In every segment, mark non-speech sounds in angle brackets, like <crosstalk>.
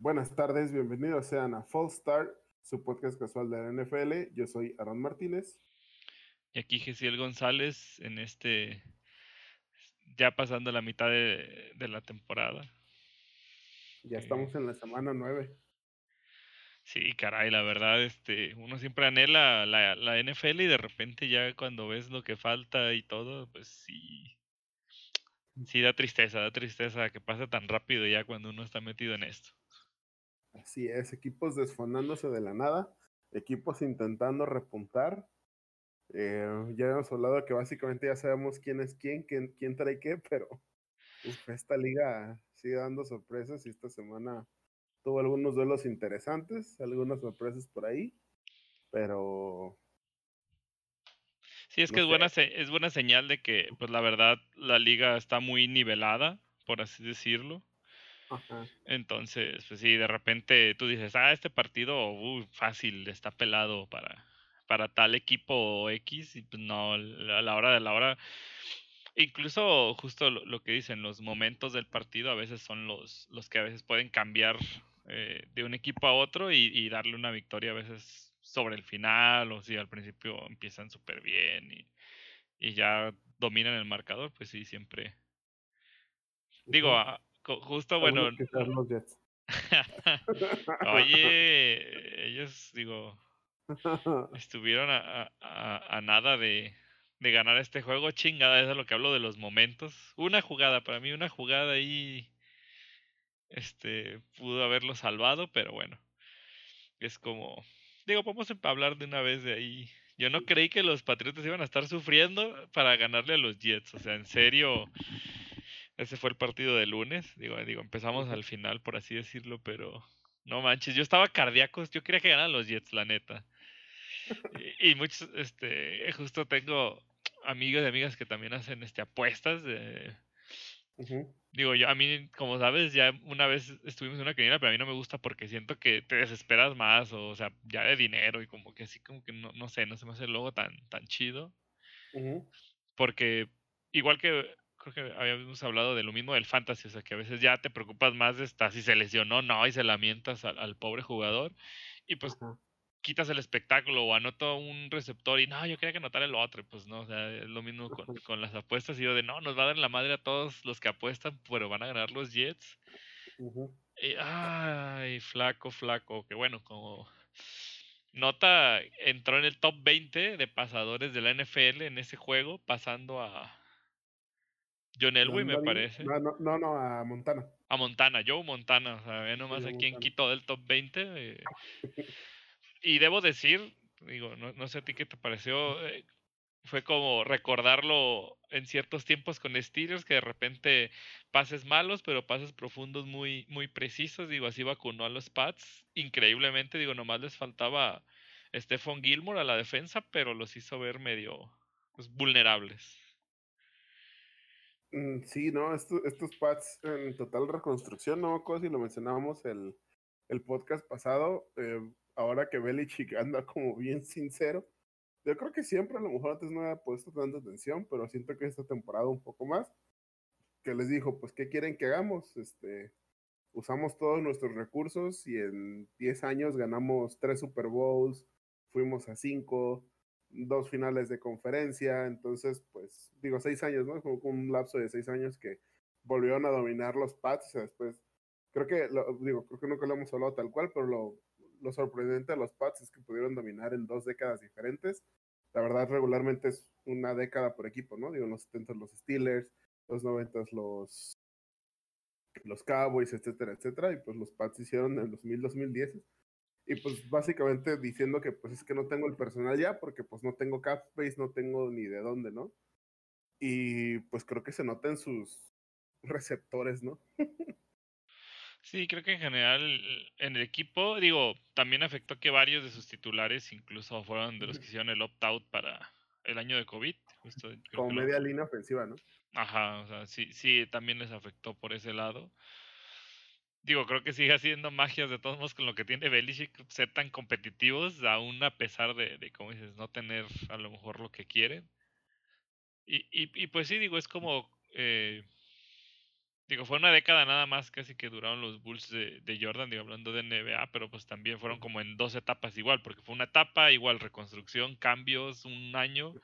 Buenas tardes, bienvenidos sean a Fall Start, su podcast casual de la NFL. Yo soy Aaron Martínez. Y aquí Gesiel González en este, ya pasando la mitad de, la temporada. Ya estamos en la semana nueve. Sí, caray, la verdad, este, uno siempre anhela la, la NFL y de repente ya cuando ves lo que falta y todo, pues sí, sí da tristeza, da tristeza que pase tan rápido ya cuando uno está metido en esto. Así es, equipos desfondándose de la nada, equipos intentando repuntar. Eh, ya hemos hablado que básicamente ya sabemos quién es quién, quién, quién trae qué, pero esta liga sigue dando sorpresas y esta semana tuvo algunos duelos interesantes, algunas sorpresas por ahí, pero... Sí, es que es, buena, es buena señal de que, pues la verdad, la liga está muy nivelada, por así decirlo. Entonces, pues sí, de repente tú dices, ah, este partido uh, fácil, está pelado para, para tal equipo X, y pues no, a la hora de la hora, incluso justo lo, que dicen, los momentos del partido a veces son los, los que a veces pueden cambiar eh, de un equipo a otro y, darle una victoria a veces sobre el final, o si al principio empiezan súper bien y, y ya dominan el marcador, pues sí, siempre. Digo, Justo, bueno. <laughs> Oye, ellos, digo, <laughs> estuvieron a, a, nada de, de, ganar este juego. Chingada, eso es lo que hablo de los momentos. Una jugada, para mí, una jugada ahí. Este, pudo haberlo salvado, pero bueno. Es como. Digo, vamos a hablar de una vez de ahí. Yo no creí que los Patriotas iban a estar sufriendo para ganarle a los Jets. O sea, en serio ese fue el partido de lunes. Digo, digo, empezamos al final, por así decirlo, pero no manches, yo estaba cardíaco, yo quería que ganaran los Jets, la neta. <laughs> Y, muchos, este, justo tengo amigos y amigas que también hacen este apuestas de, Digo, yo a mí, como sabes, ya una vez estuvimos en una quiniela, pero a mí no me gusta porque siento que te desesperas más, o, sea, ya de dinero y como que así como que no, no sé, no se me hace el logo tan, tan chido. Porque igual que creo que habíamos hablado de lo mismo del fantasy, o sea, que a veces ya te preocupas más de esta, si se lesionó, no, y se lamentas al, pobre jugador, y pues quitas el espectáculo o anoto un receptor y no, yo quería que anotara el otro, pues no, o sea, es lo mismo con, las apuestas, y yo de no, nos va a dar la madre a todos los que apuestan, pero van a ganar los Jets. y, ay, flaco, flaco, que bueno, como nota, entró en el top 20 de pasadores de la NFL en ese juego, pasando a John Elway, me parece. No, no, no, a Montana. A Montana, Joe Montana. O sea, ve nomás aquí en Quito del top 20. Eh. y debo decir, digo, no, sé a ti qué te pareció. Eh, fue como recordarlo en ciertos tiempos con Steelers, que de repente pases malos, pero pases profundos muy, muy precisos. Digo, así vacunó a los Pats. Increíblemente, digo, nomás les faltaba Stephon Gilmore a la defensa, pero los hizo ver medio pues, vulnerables. Mm, sí, no, estos, pads en total reconstrucción, no me si lo mencionábamos el, el podcast pasado, eh, ahora que Belichick <laughs> anda como bien sincero, yo creo que siempre a lo mejor antes no había puesto tanta atención, pero siento que esta temporada un poco más, que les dijo, pues, ¿qué quieren que hagamos? Este, usamos todos nuestros recursos y en 10 años ganamos 3 Super Bowls, fuimos a 5, dos finales de conferencia, entonces, pues, digo, seis años, ¿no? Como un lapso de seis años que volvieron a dominar los Pats, y después, creo que, lo, digo, creo que nunca lo hemos hablado tal cual, pero lo, lo sorprendente de los Pats es que pudieron dominar en dos décadas diferentes. La verdad, regularmente es una década por equipo, ¿no? Digo, en los 70 los Steelers, los 90 los, los Cowboys, etcétera, etcétera, y pues los Pats hicieron en 2000-2010 y pues básicamente diciendo que pues es que no tengo el personal ya porque pues no tengo cap space, no tengo ni de dónde, ¿no? Y pues creo que se nota en sus receptores, ¿no? sí, creo que en general en el equipo, digo, también afectó que varios de sus titulares incluso fueron de los que hicieron el opt-out para el año de COVID. Como media línea ofensiva, ¿no? Ajá, o sea, sí, sí, también les afectó por ese lado digo, creo que sigue haciendo magias de todos modos con lo que tiene Belichick, ser tan competitivos, aún a pesar de, de como dices, no tener a lo mejor lo que quieren. Y, y, y pues sí, digo, es como, eh, Digo, fue una década nada más casi que duraron los Bulls de, de, Jordan, digo, hablando de NBA, pero pues también fueron como en dos etapas igual, porque fue una etapa igual, reconstrucción, cambios, un año,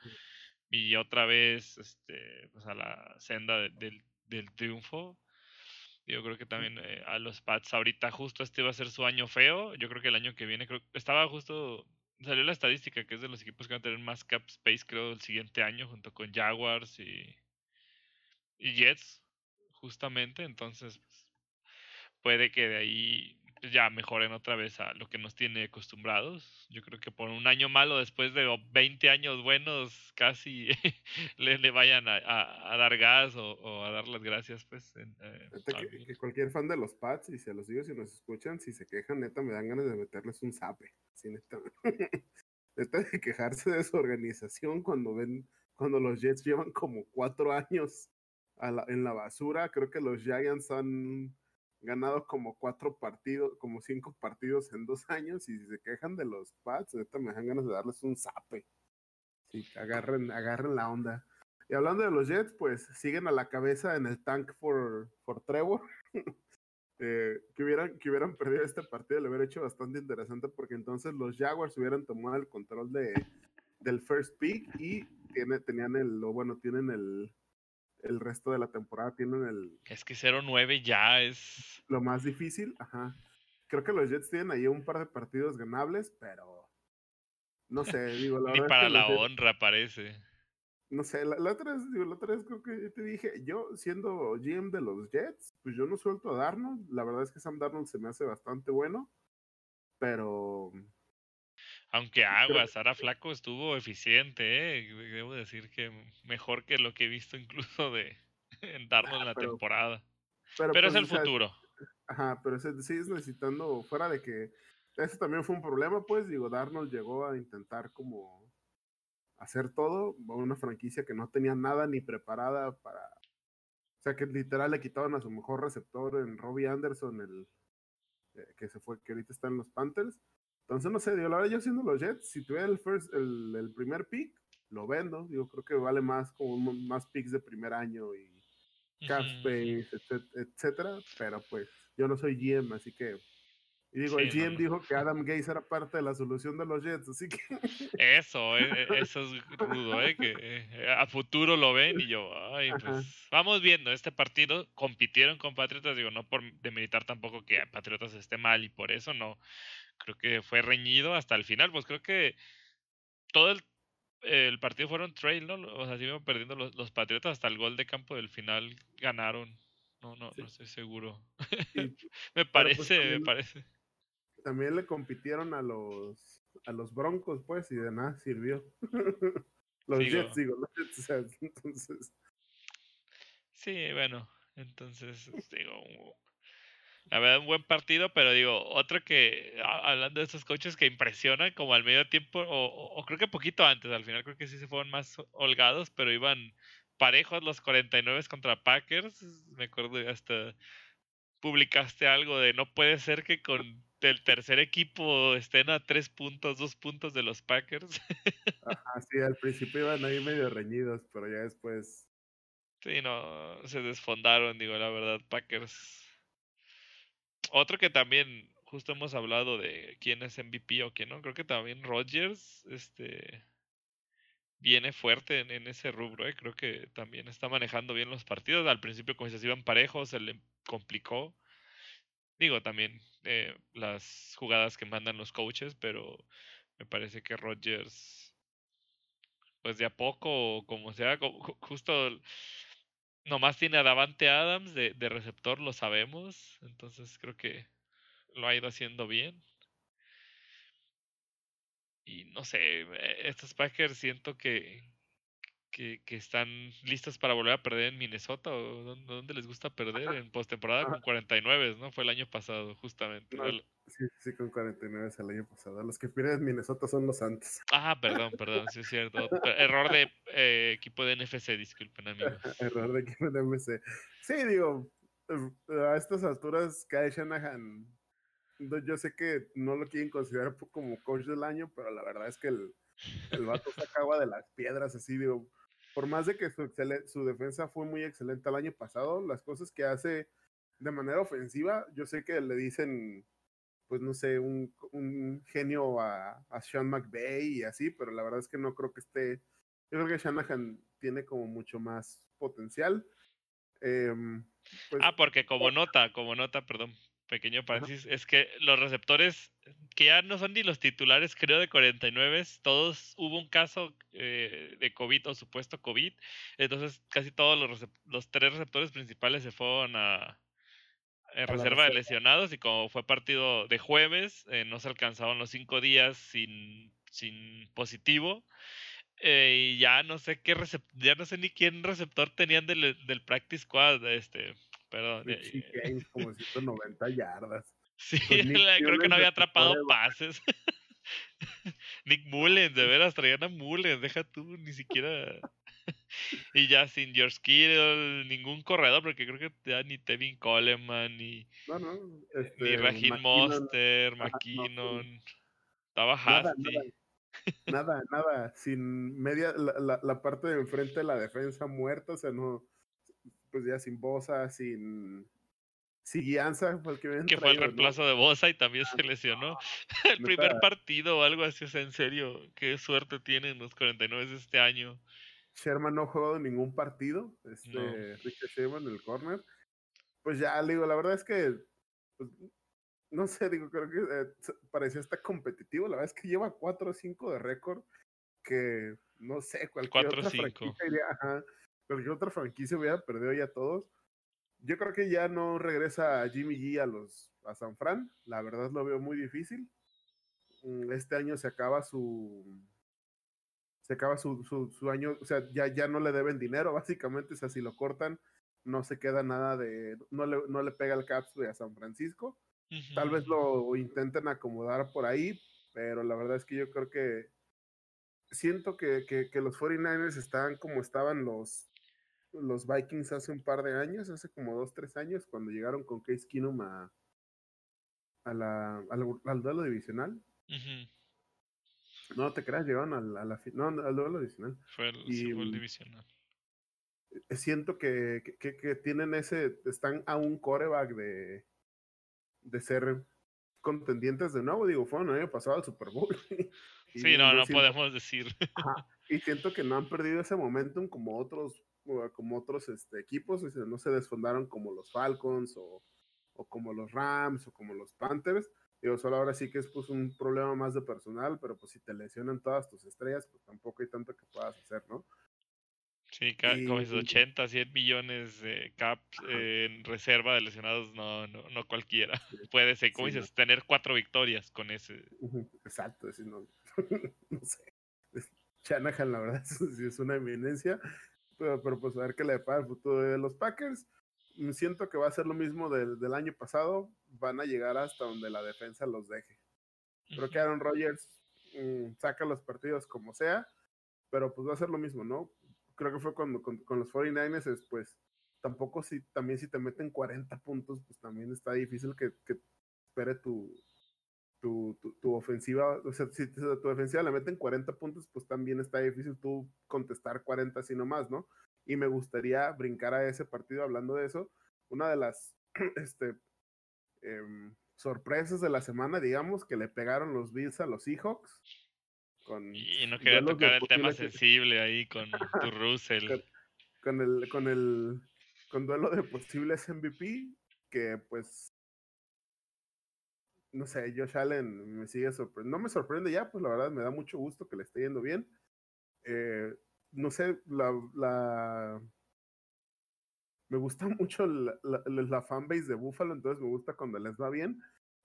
y otra vez este, pues a la senda del, del triunfo. Yo creo que también eh, a los Pats ahorita justo este va a ser su año feo. Yo creo que el año que viene, creo estaba justo, salió la estadística que es de los equipos que van a tener más cap space, creo, el siguiente año, junto con Jaguars y, y Jets, justamente. Entonces, pues, puede que de ahí ya mejoren otra vez a lo que nos tiene acostumbrados. Yo creo que por un año malo, después de 20 años buenos, casi <laughs> le, le, vayan a, a, dar gas o, a dar las gracias, pues. Eh, que, cualquier fan de los Pats, y se los digo si nos escuchan, si se quejan, neta, me dan ganas de meterles un zape. Sí, neta. <laughs> neta de quejarse de su organización cuando ven, cuando los Jets llevan como cuatro años en la basura. Creo que los Giants han ganado como cuatro partidos, como cinco partidos en dos años y si se quejan de los Pats, ahorita me dan ganas de darles un zape. Sí, agarren, agarren la onda. Y hablando de los Jets, pues siguen a la cabeza en el tank for, for Trevor. <laughs> eh, que, hubieran, que hubieran perdido este partido le hubiera hecho bastante interesante porque entonces los Jaguars hubieran tomado el control de, del first pick y tiene, tenían el, o bueno, tienen el, el resto de la temporada tienen el... Es que 0-9 ya es... Lo más difícil, ajá. Creo que los Jets tienen ahí un par de partidos ganables, pero... No sé, digo, la <laughs> Ni para la honra parece. No sé, la, otra vez, digo, la otra vez creo que te dije, yo siendo GM de los Jets, pues yo no suelto a Darnold. La verdad es que Sam Darnold se me hace bastante bueno, pero aunque agua, Sara Flaco estuvo eficiente, ¿eh? debo decir que mejor que lo que he visto incluso de <laughs> en darnos ah, la temporada. Pero, es pues, el futuro. ajá, pero sigues necesitando, fuera de que ese también fue un problema, pues digo, Darnold llegó a intentar como hacer todo, una franquicia que no tenía nada ni preparada para, o sea que literal le quitaban a su mejor receptor en Robbie Anderson, el eh, que se fue, que ahorita está en los Panthers, entonces, no sé, digo, la verdad, yo siendo los Jets, si tuviera el, first, el, el primer pick, lo vendo. Digo, creo que vale más como más picks de primer año y cap space, etcétera. Pero pues, yo no soy GM, así que. Y digo, el GM dijo que Adam Gaze era parte de la solución de los Jets, así que. Eso, e, e, eso es <laughs> rudo, ¿eh? Que eh, a futuro lo ven y yo, ay, pues. Vamos viendo, este partido compitieron con Patriotas, digo, no por demeritar tampoco que Patriotas esté mal y por eso no creo que fue reñido hasta el final. Pues creo que todo el, el partido fueron trail, ¿no? O sea, iban perdiendo los, los, Patriotas hasta el gol de campo del final ganaron. No, no, no estoy seguro. <laughs> me pues, parece, me parece. También le compitieron a los a los Broncos, pues, y de nada sirvió. <laughs> los Jets, digo, los Jets, <laughs> entonces. Sí, bueno, entonces, digo, la verdad, un buen partido, pero digo, otro que, hablando de esos coches que impresionan, como al medio tiempo, o, creo que poquito antes, al final creo que sí se fueron más holgados, pero iban parejos los 49 contra Packers. Me acuerdo hasta publicaste algo de no puede ser que con el tercer equipo estén a tres puntos, dos puntos de los Packers. <laughs> Ajá, sí, al principio iban ahí medio reñidos, pero ya después. Sí, no, se desfondaron, digo, la verdad, Packers otro que también justo hemos hablado de quién es MVP o quién no, creo que también Rodgers este viene fuerte en, ese rubro, ¿eh? creo que también está manejando bien los partidos. Al principio como se iban parejos, se le complicó. Digo también eh, las jugadas que mandan los coaches, pero me parece que Rodgers, pues de a poco, como sea, justo Nomás tiene a Davante Adams de, receptor, lo sabemos. Entonces creo que lo ha ido haciendo bien. Y no sé, eh, estos Packers siento que, que, que, están listos para volver a perder en Minnesota o dónde, les gusta perder en postemporada con 49, ¿no? Fue el año pasado, justamente. sí, sí, con 49 el año pasado. Los que pierden en Minnesota son los Santos. Ah, perdón, perdón, sí es cierto. Error de eh, equipo de NFC, disculpen, amigos. <laughs> Error de equipo de NFC. Sí, digo, a estas alturas, Kyle Shanahan, yo sé que no lo quieren considerar como coach del año, pero la verdad es que el, el vato saca agua de las piedras, así, digo por más de que su, su defensa fue muy excelente el año pasado, las cosas que hace de manera ofensiva, yo sé que le dicen, pues no sé, un, un genio a, a Sean McVay y así, pero la verdad es que no creo que esté, yo creo que Shanahan tiene como mucho más potencial. Em, pues ah, porque como nota, como nota, perdón, pequeño paréntesis, es que los receptores que ya no son ni los titulares, creo, de 49, todos hubo un caso eh, de COVID o supuesto COVID, entonces casi todos los, los tres receptores principales se fueron a, en reserva de lesionados y como fue partido de jueves, eh, no se alcanzaban los cinco días sin, sin positivo. Eh, y ya no sé qué ya no sé ni quién receptor tenían del, del practice squad, este, perdón. Eh, como <laughs> 190 yardas. Sí, pues <laughs> creo que no había atrapado pases. <laughs> Nick Mullens, de veras, traían a Mullens, deja tú, ni siquiera y ya sin George Kittle, ningún corredor, porque creo que ya ni Tevin Coleman, ni, no, no, este, ni Raheem Monster, McKinnon. Estaba nada, nada, nada, sin media, la, la, parte de enfrente de la defensa muerta, o sea, no, pues ya sin Bosa, sin Guianza fue el que, que fue el reemplazo de Bosa y también se lesionó. <laughs> el primer partido o algo así, o en serio, qué suerte tienen los 49 de este año. Sherman no ha jugado ningún partido, este Richard Sherman, el corner. Pues ya, digo, la verdad es que, pues, no sé, digo, creo que eh, parecía hasta competitivo. La verdad es que lleva 4 o 5 de récord, que no sé, cualquier otra franquicia iría, cualquier otra franquicia hubiera perdido ya todos. Yo creo que ya no regresa Jimmy G a los a San Fran. La verdad lo veo muy difícil. Mm, este año se acaba su se acaba su, su, año, o sea, ya, ya no le deben dinero, <laughs> básicamente, o sea, si lo cortan, no se queda nada de, no le, no le pega el Caps a San Francisco. Tal vez lo intenten acomodar por ahí, pero la verdad es que yo creo que siento que, que, que los 49ers están como estaban los, los Vikings hace un par de años, hace como dos, tres años, cuando llegaron con Case Keenum a, a la, al, duelo divisional. No te creas, llegaron al, a la no, al duelo adicional. Fue el, y, fue el divisional. Eh, siento que, que, que, tienen ese, están a un coreback de, de ser contendientes de nuevo. Digo, fueron el año pasado al Super Bowl. <laughs> sí, no, no podemos decir. y siento que no han perdido ese momentum como otros, como otros este, equipos. No se desfondaron como los Falcons o, o como los Rams o como los Panthers Digo, solo ahora sí que es pues un problema más de personal, pero pues si te lesionan todas tus estrellas, pues tampoco hay tanto que puedas hacer, ¿no? Sí, como es 80, 100 millones de caps en reserva de lesionados, no, no, no cualquiera. <laughs> Puede ser, como dices, tener cuatro victorias con ese. Exacto, es, no, <laughs> no sé. Shanahan, la verdad, <laughs> sí es una eminencia, pero, pero pues a ver qué le depara el futuro de los Packers. Mm, siento que va a ser lo mismo del, del, año pasado, van a llegar hasta donde la defensa los deje. Creo que Aaron Rodgers mm, saca los partidos como sea, pero pues va a ser lo mismo, ¿no? Creo que fue cuando con, con los 49ers, pues tampoco si también si te meten 40 puntos, pues también está difícil que, que espere tu, tu, tu, tu, ofensiva, o sea, si tu defensiva le meten 40 puntos, pues también está difícil tú contestar 40 así nomás, ¿no? y me gustaría brincar a ese partido hablando de eso. Una de las <clears throat> este, em, sorpresas de la semana, digamos, que le pegaron los Bills a los Seahawks. Con y no quería tocar el tema sensible ahí con <laughs> tu Russell. Con, el, con el con duelo de posibles MVP, que pues no sé, Josh Allen me sigue sorprendiendo. No me sorprende ya, pues la verdad me da mucho gusto que le esté yendo bien. Eh, no sé, la, la me gusta <laughs> mucho la, la, la, fanbase de Buffalo, entonces me gusta cuando les va bien.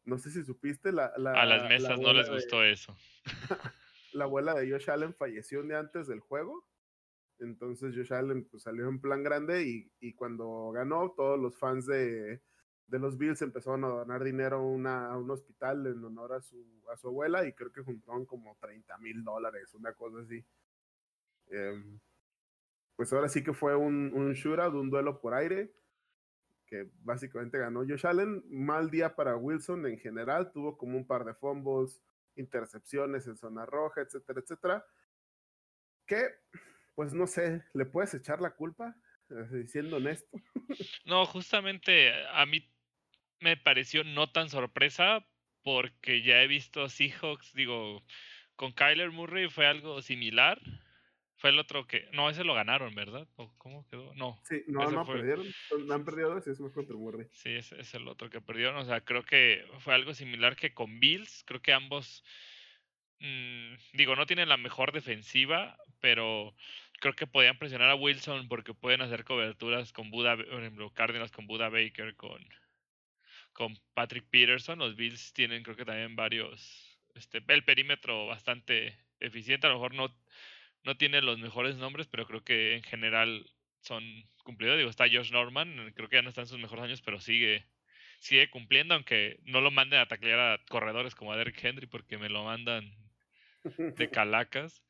No sé si supiste la... la a las mesas no les gustó eso. <laughs> <laughs> la abuela de Josh Allen falleció un día antes del juego. Entonces Josh Allen pues, salió en plan grande y, y cuando ganó, todos los fans de, de, los Bills empezaron a donar dinero a, una, a un hospital en honor a su, a su abuela y creo que juntaron como 30 mil dólares, una cosa así. Em, pues ahora sí que fue un, un shootout, un duelo por aire, que básicamente ganó Josh Allen. Mal día para Wilson en general, tuvo como un par de fumbles, intercepciones en zona roja, etcétera, etcétera. Que pues no sé, ¿le puedes echar la culpa? Siendo honesto. No, justamente a mí me pareció no tan sorpresa porque ya he visto Seahawks, digo, con Kyler Murray fue algo similar. Fue el otro que. No, ese lo ganaron, ¿verdad? ¿Cómo quedó? No. Sí, no, no perdieron. Han perdido ese es contra Murray. Sí, ese es el otro que perdieron. O sea, creo que fue algo similar que con Bills. Creo que ambos. Mmm, digo, no tienen la mejor defensiva, pero creo que podían presionar a Wilson porque pueden hacer coberturas con Buda, por ejemplo, Cardinals con Buda Baker, con, con Patrick Peterson. Los Bills tienen, creo que también varios. Este, el perímetro bastante eficiente. A lo mejor no no tiene los mejores nombres, pero creo que en general son cumplidos. Digo, está Josh Norman, creo que ya no está en sus mejores años, pero sigue, sigue cumpliendo, aunque no lo manden a taclear a corredores como a Derek Henry, porque me lo mandan de <laughs> calacas.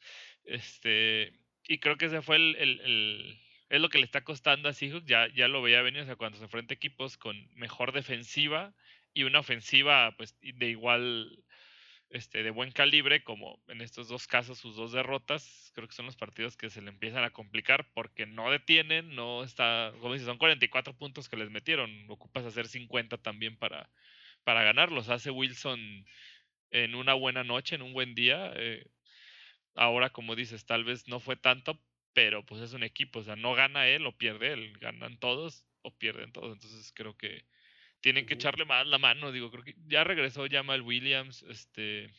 Este, y creo que ese fue el, el, es lo que le está costando a Seahawks, ya, ya lo veía venir, o sea, cuando se enfrenta equipos con mejor defensiva y una ofensiva pues de igual este, de buen calibre, como en estos dos casos, sus dos derrotas, creo que son los partidos que se le empiezan a complicar porque no detienen, no está, como dices, son 44 puntos que les metieron, ocupas hacer 50 también para, para ganarlos. Hace Wilson en una buena noche, en un buen día. Eh, ahora, como dices, tal vez no fue tanto, pero pues es un equipo, o sea, no gana él o pierde él, ganan todos o pierden todos. Entonces creo que tienen que echarle más la mano, digo, creo que ya regresó Jamal Williams, este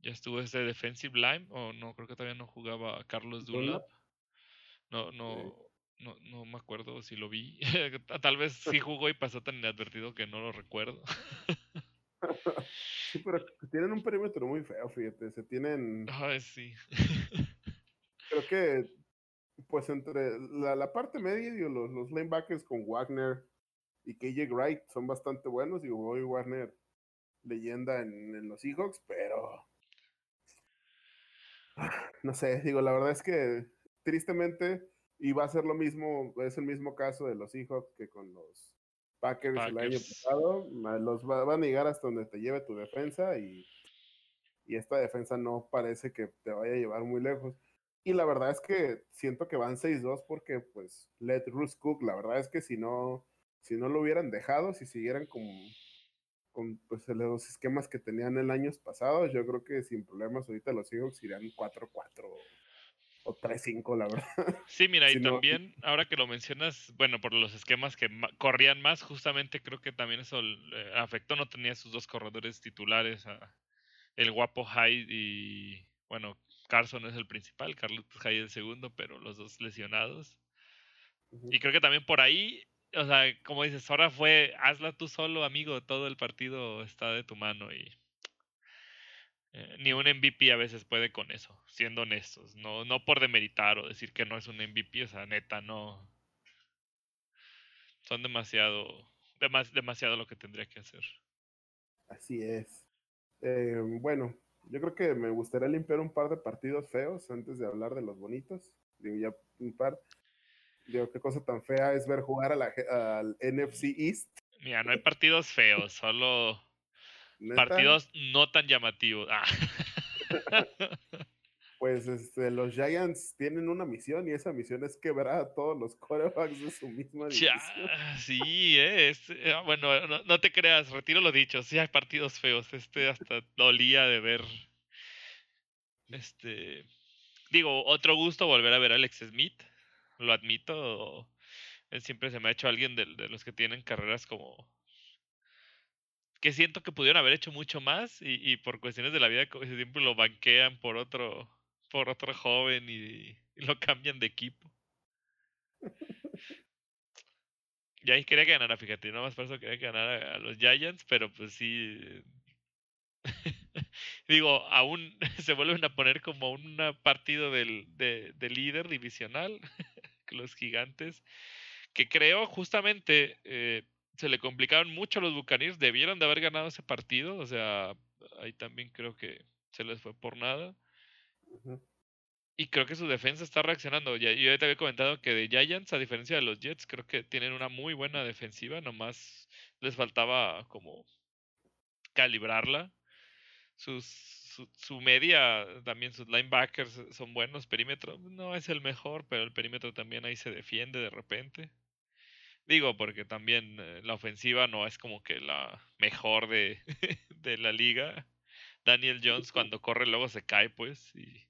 ya estuvo ese defensive line o no, creo que todavía no jugaba Carlos Dunlap. No no no no me acuerdo si lo vi. <laughs> Tal vez sí <laughs> jugó y pasó tan inadvertido que no lo recuerdo. <laughs> sí, pero tienen un perímetro muy feo, fíjate, se tienen Ay, sí. Creo que pues entre la, la parte media y los, los linebackers con Wagner y KJ Wright son bastante buenos. y Bobby Warner, leyenda en, los Seahawks, pero no sé, digo, la verdad es que tristemente iba a ser lo mismo, es el mismo caso de los Seahawks que con los Packers, el año pasado. Los van a llegar hasta donde te lleve tu defensa y, y esta defensa no parece que te vaya a llevar muy lejos. Y la verdad es que siento que van 6-2 porque pues let Russ cook. La verdad es que si no si no lo hubieran dejado, si siguieran con, con pues, los esquemas que tenían el año pasado, yo creo que sin problemas ahorita los Seahawks irían 4-4 o 3-5, la verdad. Sí, mira, y también, ahora que lo mencionas, bueno, por los esquemas que corrían más, justamente creo que también eso afectó, no tenía sus dos corredores titulares, el guapo Hyde y, bueno, Carson es el principal, Carlos Hyde el segundo, pero los dos lesionados. Y creo que también por ahí o sea, como dices, ahora fue, hazla tú solo, amigo, todo el partido está de tu mano y eh, ni un MVP a veces puede con eso, siendo honestos, no, no por demeritar o decir que no es un MVP, o sea, neta, no. Son demasiado, demasiado lo que tendría que hacer. Así es. Eh, bueno, yo creo que me gustaría limpiar un par de partidos feos antes de hablar de los bonitos. Digo, ya un par. Digo, qué cosa tan fea es ver jugar a la, al NFC East. Mira, no hay partidos feos, solo <laughs> partidos no tan llamativos. Ah. <laughs> <laughs> pues este, los Giants tienen una misión y esa misión es quebrar a todos los corebacks de su misma división. sí, es, eh, bueno, no, te creas, retiro lo dicho, sí hay partidos feos. Este hasta dolía de ver. Este, digo, otro gusto volver a ver a Alex Smith lo admito. Él siempre se me ha hecho alguien de, los que tienen carreras como que siento que pudieron haber hecho mucho más y, por cuestiones de la vida siempre lo banquean por otro por otro joven y, lo cambian de equipo. Y ahí quería que ganara, fíjate, no más por eso quería que ganara a los Giants, pero pues sí. <laughs> Digo, aún <laughs> se vuelven a poner como un partido del, de, de líder divisional <laughs> los gigantes, que creo justamente eh, se le complicaron mucho a los Buccaneers, debieron de haber ganado ese partido, o sea, ahí también creo que se les fue por nada. Y creo que su defensa está reaccionando. Ya, yo ya te había comentado que de Giants, a diferencia de los Jets, creo que tienen una muy buena defensiva, nomás les faltaba como calibrarla. Sus su, su, media, también sus linebackers son buenos, perímetro no es el mejor, pero el perímetro también ahí se defiende de repente. Digo, porque también eh, la ofensiva no es como que la mejor de, <laughs> de la liga. Daniel Jones cuando corre luego se cae, pues, y...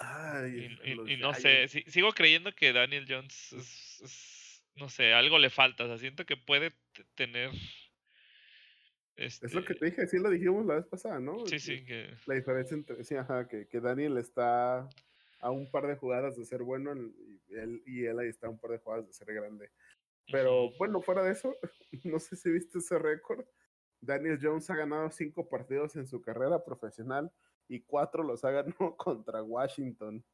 y, no sé, sigo creyendo que Daniel Jones es, no sé, algo le falta, o sea, siento que puede tener es lo que te este dije, sí lo dijimos la vez pasada, ¿no? Sí, sí. Que... La diferencia entre, sí, ajá, que, que, Daniel está a un par de jugadas de ser bueno y él, y él ahí está a un par de jugadas de ser grande. Pero bueno, fuera de eso, <laughs> no sé si viste ese récord. Daniel Jones ha ganado cinco partidos en su carrera profesional y cuatro los ha ganado <laughs> contra Washington.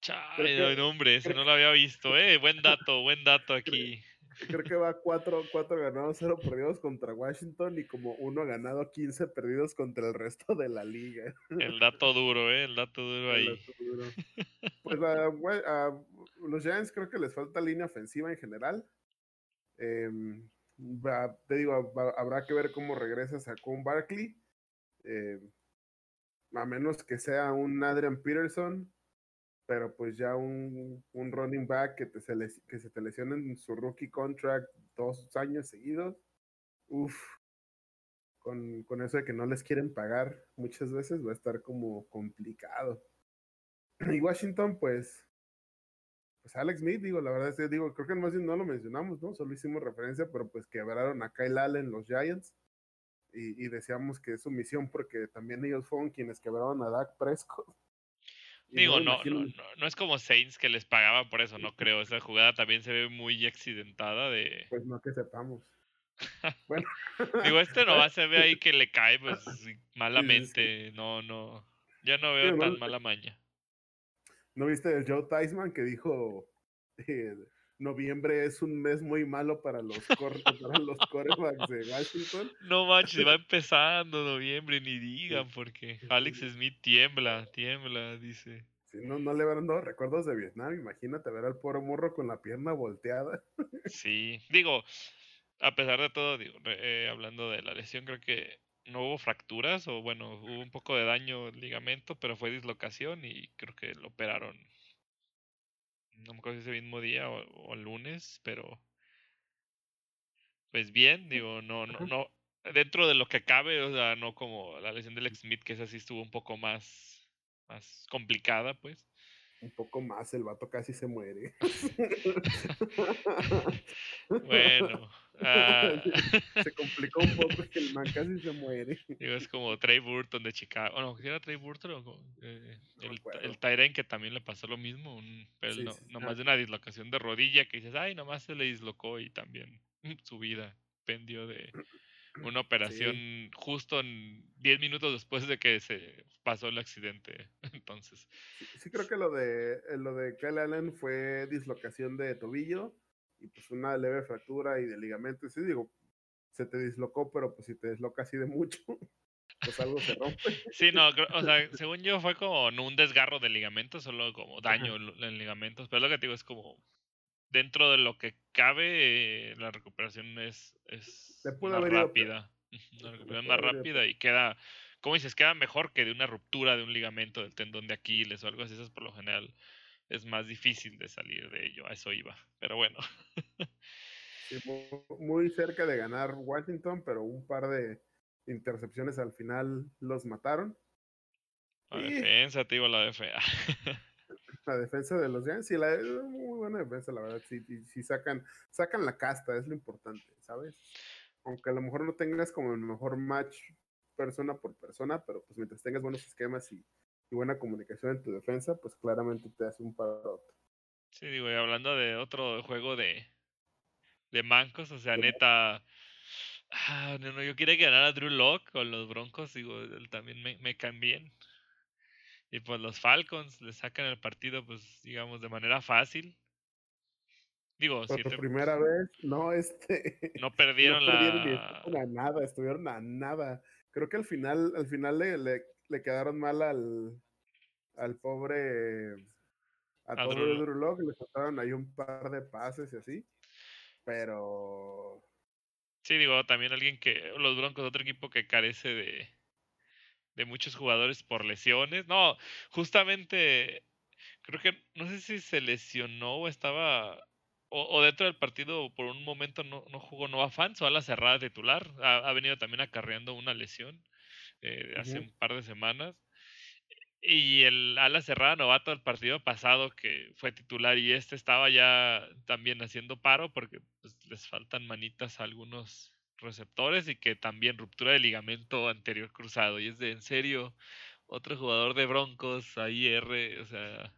Chale, hombre, ese no lo había visto, eh. Buen dato, buen dato aquí. Creo que va 4, 4 ganados, 0 perdidos contra Washington y como uno ganado, 15 perdidos contra el resto de la liga. El dato duro, ¿eh? El dato duro ahí. Pues a, los Giants creo que les falta línea ofensiva en general. Eh, te digo, habrá que ver cómo regresas a con Barkley. Eh, a menos que sea un Adrian Peterson pero pues ya un, un running back que, te se, que se te lesiona en su rookie contract dos años seguidos, uff, con, con, eso de que no les quieren pagar muchas veces va a estar como complicado. <clears throat> Y Washington, pues, pues Alex Smith, digo, la verdad es que digo, creo que más bien no lo mencionamos, ¿no? Solo hicimos referencia, pero pues quebraron a Kyle Allen los Giants. Y, y decíamos que es su misión porque también ellos fueron quienes quebraron a Dak Prescott. Digo, no, no, no, es como Saints que les pagaba por eso, no creo. Esa jugada también se ve muy accidentada de... Pues no que sepamos. <laughs> bueno. Digo, este <laughs> no se ve ahí que le cae pues malamente. No, no. Ya no veo tan mala maña. ¿No viste el Joe Theismann que dijo eh, noviembre es un mes muy malo para los, <laughs> para los corebacks de Washington? No manches, va <laughs> empezando noviembre, ni digan, porque Alex Smith tiembla, tiembla, dice. Si no, no le habrán dado recuerdos de Vietnam, imagínate ver al pobre morro con la pierna volteada. <laughs> Sí, digo, a pesar de todo, digo, eh, hablando de la lesión, creo que no hubo fracturas, o bueno, hubo un poco de daño en ligamento, pero fue dislocación y creo que lo operaron no me acuerdo si ese mismo día o, el lunes, pero pues bien, digo, no, no, no, dentro de lo que cabe, o sea, no como la lesión del Smith, que esa sí estuvo un poco más, más complicada, pues un poco más, el vato casi se muere. <laughs> bueno. Ah. <laughs> Se complicó un poco que el man casi se muere. Digo, es como Trey Burton de Chicago. O no, era Trey Burton o eh, el, el Tyren que también le pasó lo mismo, un, pero no, nomás de una dislocación de rodilla que dices, ay, nomás se le dislocó y también <laughs> su vida pendió de una <clears throat> operación justo en 10 minutos después de que se pasó el accidente. <laughs> Entonces. Sí, creo que lo de eh, lo de Kyle Allen fue dislocación de tobillo y pues una leve fractura y de ligamento. Sí, digo, se te dislocó, pero pues si te disloca así de mucho, <laughs> pues algo se rompe. Sí, no, o sea, <laughs> según yo fue como no un desgarro de ligamentos, solo como daño en ligamentos. Pero lo que te digo es como dentro de lo que cabe, la recuperación es, es más rápida. La recuperación más rápida y queda, como dices, queda mejor que de una ruptura de un ligamento del tendón de Aquiles o algo así. Eso es por lo general es más difícil de salir de ello. A eso iba. Pero bueno. <laughs> muy cerca de ganar Washington, pero un par de intercepciones al final los mataron. La defensa, te digo, la defensa. <laughs> la defensa de los Giants, sí, la, es muy buena defensa, la verdad, sí, sí, sacan, sacan la casta, es lo importante, ¿sabes? Aunque a lo mejor no tengas como el mejor match persona por persona, pero pues mientras tengas buenos esquemas y, buena comunicación en tu defensa, pues claramente te hace un parote. Sí, digo, y hablando de otro juego de, de mancos, o sea, neta, ah, no, yo quería ganar a Drew Locke con los Broncos, digo, él también me, me caen bien. Y pues los Falcons le sacan el partido, pues digamos, de manera fácil. Digo, por primera vez, no, este. No perdieron, <laughs> no perdieron la. a nada, estuvieron a nada. Creo que al final, al final le, le, quedaron mal al, al pobre. A, todo el Drew le faltaron ahí un par de pases y así. Pero. Sí, digo, también alguien que. Los Broncos, otro equipo que carece de de muchos jugadores por lesiones. No, justamente creo que no sé si se lesionó o estaba o, dentro del partido por un momento no, no jugó Nova Fans o a la cerrada titular. Ha, venido también acarreando una lesión eh, hace un par de semanas. Y el ala cerrada novato del partido pasado que fue titular y este estaba ya también haciendo paro porque pues, les faltan manitas a algunos receptores y que también ruptura de ligamento anterior cruzado. Y es de en serio otro jugador de Broncos, ahí R, o sea,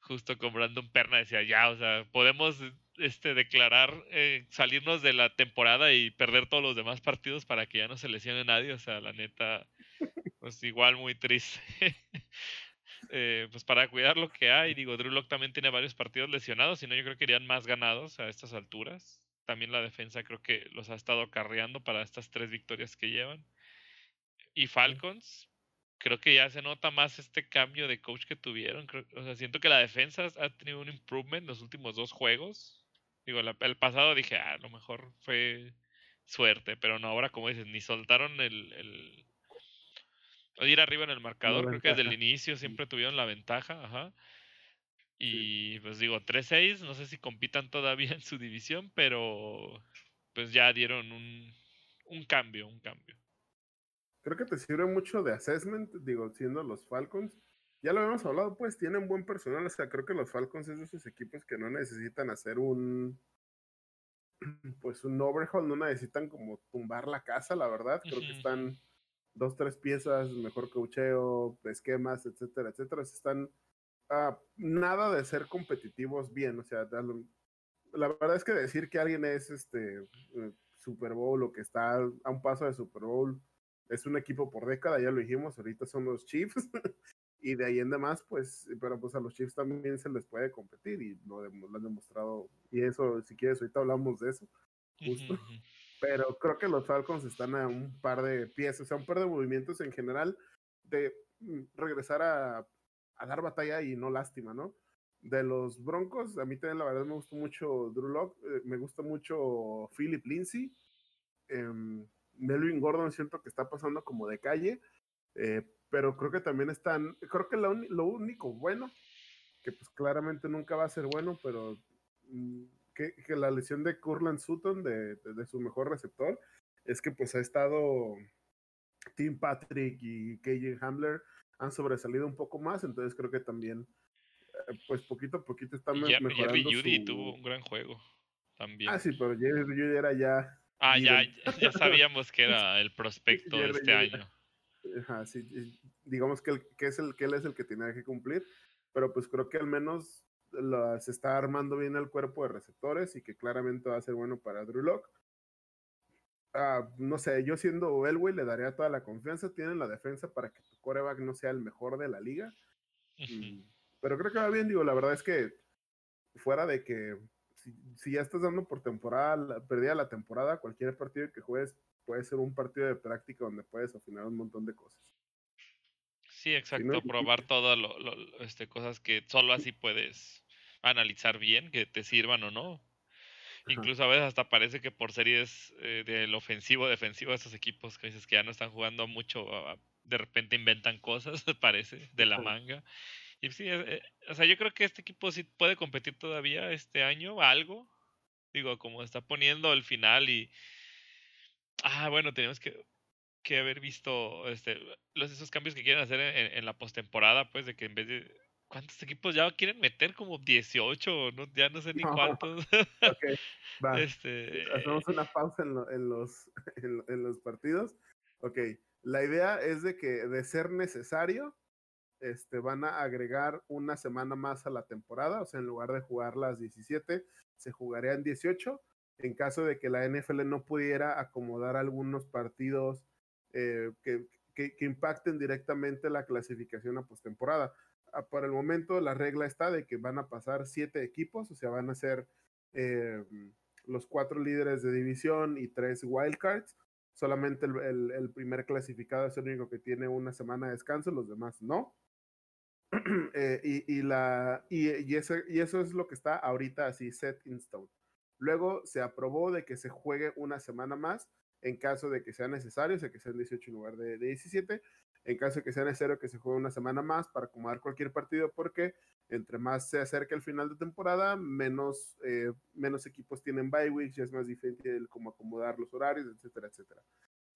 justo con Brandon Perna decía, ya, o sea, podemos este, declarar, eh, salirnos de la temporada y perder todos los demás partidos para que ya no se lesione nadie, o sea, la neta, pues igual muy triste. <laughs> Eh, pues para cuidar lo que hay, digo, Drew también tiene varios partidos lesionados, si no yo creo que irían más ganados a estas alturas. También la defensa creo que los ha estado acarreando para estas tres victorias que llevan. Y Falcons, creo que ya se nota más este cambio de coach que tuvieron. o sea, siento que la defensa ha tenido un improvement en los últimos dos juegos. Digo, el pasado dije, ah, a lo mejor fue suerte, pero no, ahora como dices, ni soltaron el, el ir arriba en el marcador, creo que desde el inicio siempre tuvieron la ventaja, ajá. Y pues digo, 3-6, no sé si compitan todavía <laughs> en su división, pero pues ya dieron un, un cambio, un cambio creo que te sirve mucho de assessment, digo, siendo los Falcons. Ya lo habíamos hablado, pues tienen buen personal, o sea, creo que los Falcons es de esos equipos que no necesitan hacer un, <clears throat> pues un overhaul, no necesitan como tumbar la casa, la verdad. Creo que están dos, tres piezas, mejor cocheo, esquemas, etcétera, etcétera. Están a nada de ser competitivos bien, o sea, la verdad es que decir que alguien es este eh, Super Bowl o que está a un paso de Super Bowl es un equipo por década, ya lo dijimos, ahorita son los Chiefs. <laughs> y de ahí en demás, pues, pero pues a los Chiefs también se les puede competir y lo, han demostrado. Y eso, si quieres, ahorita hablamos de eso. Justo. <laughs> Pero creo que los Falcons están a un par de piezas, o sea, un par de movimientos en general de mm, regresar a, a dar batalla y no lástima, ¿no? De los Broncos, a mí también la verdad me gustó mucho Drew Locke, eh, me gusta mucho Philip Lindsay. Eh, Melvin Gordon siento que está pasando como de calle, eh, pero creo que también están, creo que lo, único bueno, que pues claramente nunca va a ser bueno, pero mm, que, que, la lesión de Curland Sutton, de, de, su mejor receptor, es que pues ha estado Tim Patrick y KJ Hamler han sobresalido un poco más, entonces creo que también eh, pues poquito a poquito están mejorando. Jerry Judy tuvo un gran juego también. Ah, sí, pero Jerry Judy era ya Ah, ya, ya sabíamos que era el <laughs> prospecto de este año. Ajá, sí, digamos que, el, que, es el, que él es el que tiene que cumplir, pero pues creo que al menos se está armando bien el cuerpo de receptores y que claramente va a ser bueno para Drew Locke. Ah, no sé, yo siendo Elway le daría toda la confianza. Tienen la defensa para que tu coreback no sea el mejor de la liga. pero creo que va bien, digo, la verdad es que fuera de que si, ya estás dando por temporada, perdida la temporada, cualquier partido que juegues puede ser un partido de práctica donde puedes afinar un montón de cosas. Sí, exacto, probar todas lo, este, cosas que solo así puedes analizar bien, que te sirvan o no. Incluso a veces hasta parece que por series eh, del ofensivo, defensivo de esos equipos que dices que ya no están jugando mucho, de repente inventan cosas, <laughs> parece, de la manga. Y sí, eh, eh, o sea, yo creo que este equipo sí puede competir todavía este año, algo. Digo, como está poniendo el final y. Ah, bueno, tenemos que, que haber visto este, los, esos cambios que quieren hacer en, en la postemporada, pues, de que en vez de. ¿Cuántos equipos ya quieren meter? Como 18, no, ya no sé ni <laughs> cuántos. ok, va. Este, Hacemos una pausa en, en los, <laughs> en, en los partidos. Ok, la idea es de que, de ser necesario, este, van a agregar una semana más a la temporada, o sea, en lugar de jugar las 17, se jugarían 18. En caso de que la NFL no pudiera acomodar algunos partidos eh, que, que, impacten directamente la clasificación a postemporada. Ah, por el momento, la regla está de que van a pasar siete equipos, o sea, van a ser eh, los cuatro líderes de división y tres wildcards. Solamente el, el, primer clasificado es el único que tiene una semana de descanso, los demás no. <clears throat> Eh, y, y, la, y, y, ese, y eso es lo que está ahorita así set in stone. Luego se aprobó de que se juegue una semana más en caso de que sea necesario, o sea que sean 18 en lugar de, 17. En caso de que sea necesario que se juegue una semana más para acomodar cualquier partido, porque entre más se acerca el final de temporada, menos, eh, menos equipos tienen bye weeks, ya es más difícil como acomodar los horarios, etcétera, etcétera.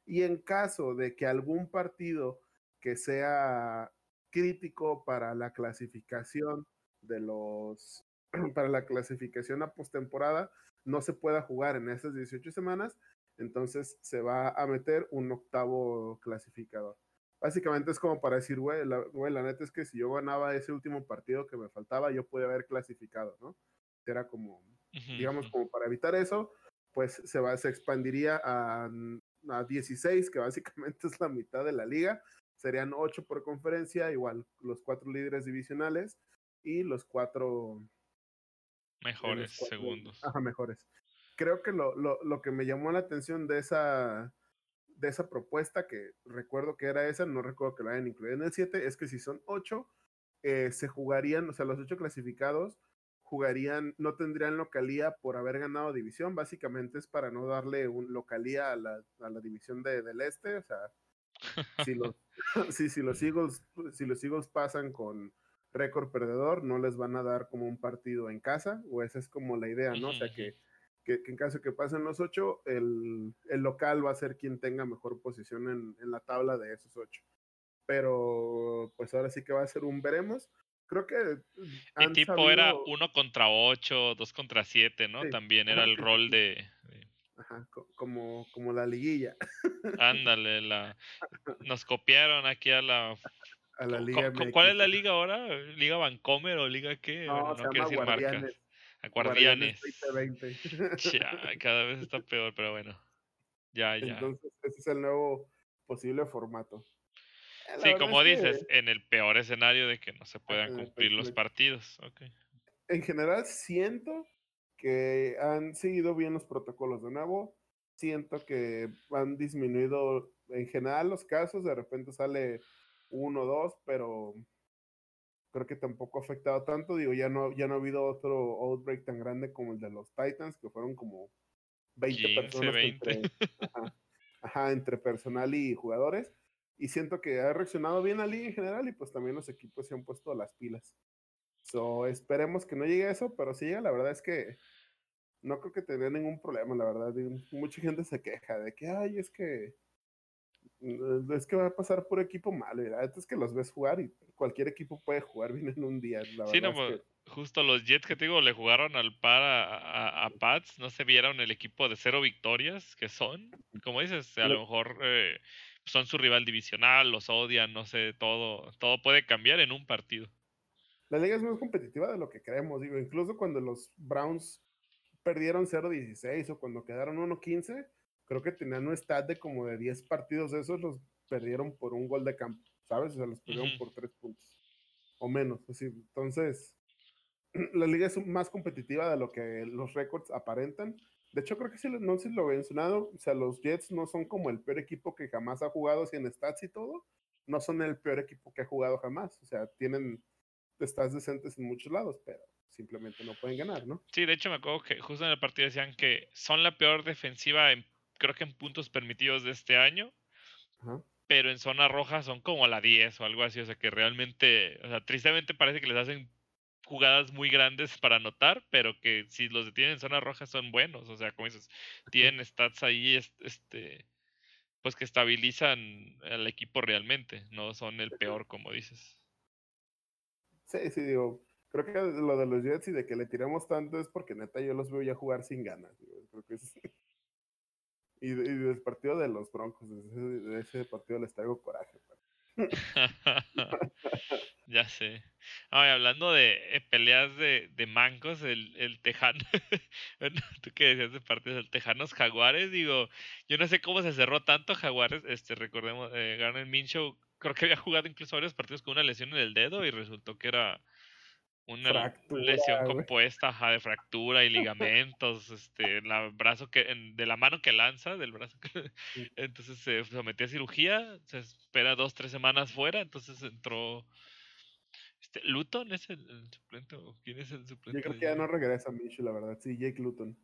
Y en caso de que algún partido que sea crítico para la clasificación de los <clears throat> para la clasificación a postemporada no se pueda jugar en esas 18 semanas, entonces se va a meter un octavo clasificador. Básicamente es como para decir, güey, la, la neta es que si yo ganaba ese último partido que me faltaba, yo podía haber clasificado, ¿no? Era como, digamos, como para evitar eso, pues se, va, se expandiría a, a 16, que <laughs> básicamente es la mitad de la liga. Serían 8 por conferencia, igual los cuatro líderes divisionales y los cuatro mejores segundos. Ajá, mejores. Creo que lo, lo, lo, que me llamó la atención de esa, de esa propuesta, que recuerdo que era esa, no recuerdo que la hayan incluido en el 7, es que si son 8, eh, se jugarían, o sea, los 8 clasificados jugarían, no tendrían localía por haber ganado división, básicamente es para no darle un localía a la, a la división de, del este, o sea, <laughs> si los, <laughs> si, si, los Eagles, si los Eagles pasan con récord perdedor, no les van a dar como un partido en casa, o esa es como la idea, ¿no? O sea, que, que, en caso que pasen los ocho, el, el, local va a ser quien tenga mejor posición en, en, la tabla de esos ocho. Pero pues ahora sí que va a ser un veremos. Creo que... El tipo era uno contra ocho, dos contra siete, ¿no? También era el rol de... Ajá, como, como la liguilla. <laughs> Ándale, la... nos copiaron aquí a la a la Liga ¿Cuál es la liga ahora? ¿Liga Vancomer o Liga qué? No, no quiero decir Guardianes. marcas. A Guardianes. <laughs> cada vez está peor, pero bueno. Ya, ya. Entonces, ese es el nuevo posible formato. Eh, sí, como dices, en el peor escenario de que no se puedan cumplir los partidos. Okay. En general, siento que han seguido bien los protocolos de nuevo. Siento que han disminuido en general los casos. De repente sale uno o dos, pero creo que tampoco ha afectado tanto. Digo, ya no, ya no ha habido otro outbreak tan grande como el de los Titans, que fueron como 20 personas Entre, ajá, entre personal y jugadores. Y siento que ha reaccionado bien la liga en general y pues también los equipos se han puesto las pilas. So, esperemos que no llegue a eso, pero si llega, la verdad es que no creo que tenga ningún problema, la verdad. Mucha gente se queja de que, ay, es que es que va a pasar por equipo malo. Es que los ves jugar y cualquier equipo puede jugar bien en un día. La sí, no, pues, justo los Jets que te digo le jugaron al par a, Pats, no se vieron el equipo de cero victorias que son. Como dices, a lo mejor eh, son su rival divisional, los odian, no sé, todo, todo puede cambiar en un partido. La liga es más competitiva de lo que creemos, digo, incluso cuando los Browns perdieron 0-16 o cuando quedaron 1-15 creo que tenían un stat de como de 10 partidos de esos, los perdieron por un gol de campo, ¿sabes? O sea, los perdieron por 3 puntos o menos. Así, entonces, <clears throat> la liga es más competitiva de lo que los récords aparentan. De hecho, creo que si no sé si lo he mencionado, o sea, los Jets no son como el peor equipo que jamás ha jugado, así en stats y todo, no son el peor equipo que ha jugado jamás. O sea, tienen stats decentes en muchos lados, pero simplemente no pueden ganar, ¿no? Sí, de hecho me acuerdo que justo en el partido decían que son la peor defensiva en creo que en puntos permitidos de este año. Pero en zona roja son como la 10 o algo así. O sea que realmente, o sea, tristemente parece que les hacen jugadas muy grandes para anotar, pero que si los detienen en zona roja son buenos. O sea, como dices, tienen stats ahí, este, pues que estabilizan al equipo realmente. No son el peor, como dices. Sí, sí, digo. Creo que lo de los Jets y de que le tiramos tanto es porque neta yo los veo ya jugar sin ganas. Creo que es, y, del partido de los Broncos, de ese, partido les traigo coraje. <laughs> ya sé. hablando de eh, peleas de, de, mancos, el, el Tejano, <laughs> tú que decías de partidos, el Tejanos Jaguares, digo, yo no sé cómo se cerró tanto Jaguares, este, recordemos, eh, Garner Minshew, creo que había jugado incluso varios partidos con una lesión en el dedo y resultó que era una lesión compuesta de fractura y <laughs> ligamentos, este, el brazo que, de la mano que lanza, del brazo que, <laughs> entonces se sometió a cirugía, se espera dos, tres semanas fuera, entonces entró este, ¿Luton es el, suplente? ¿Quién es el suplente? Yo creo que ya no regresa Micho, la verdad, sí, Jake Luton.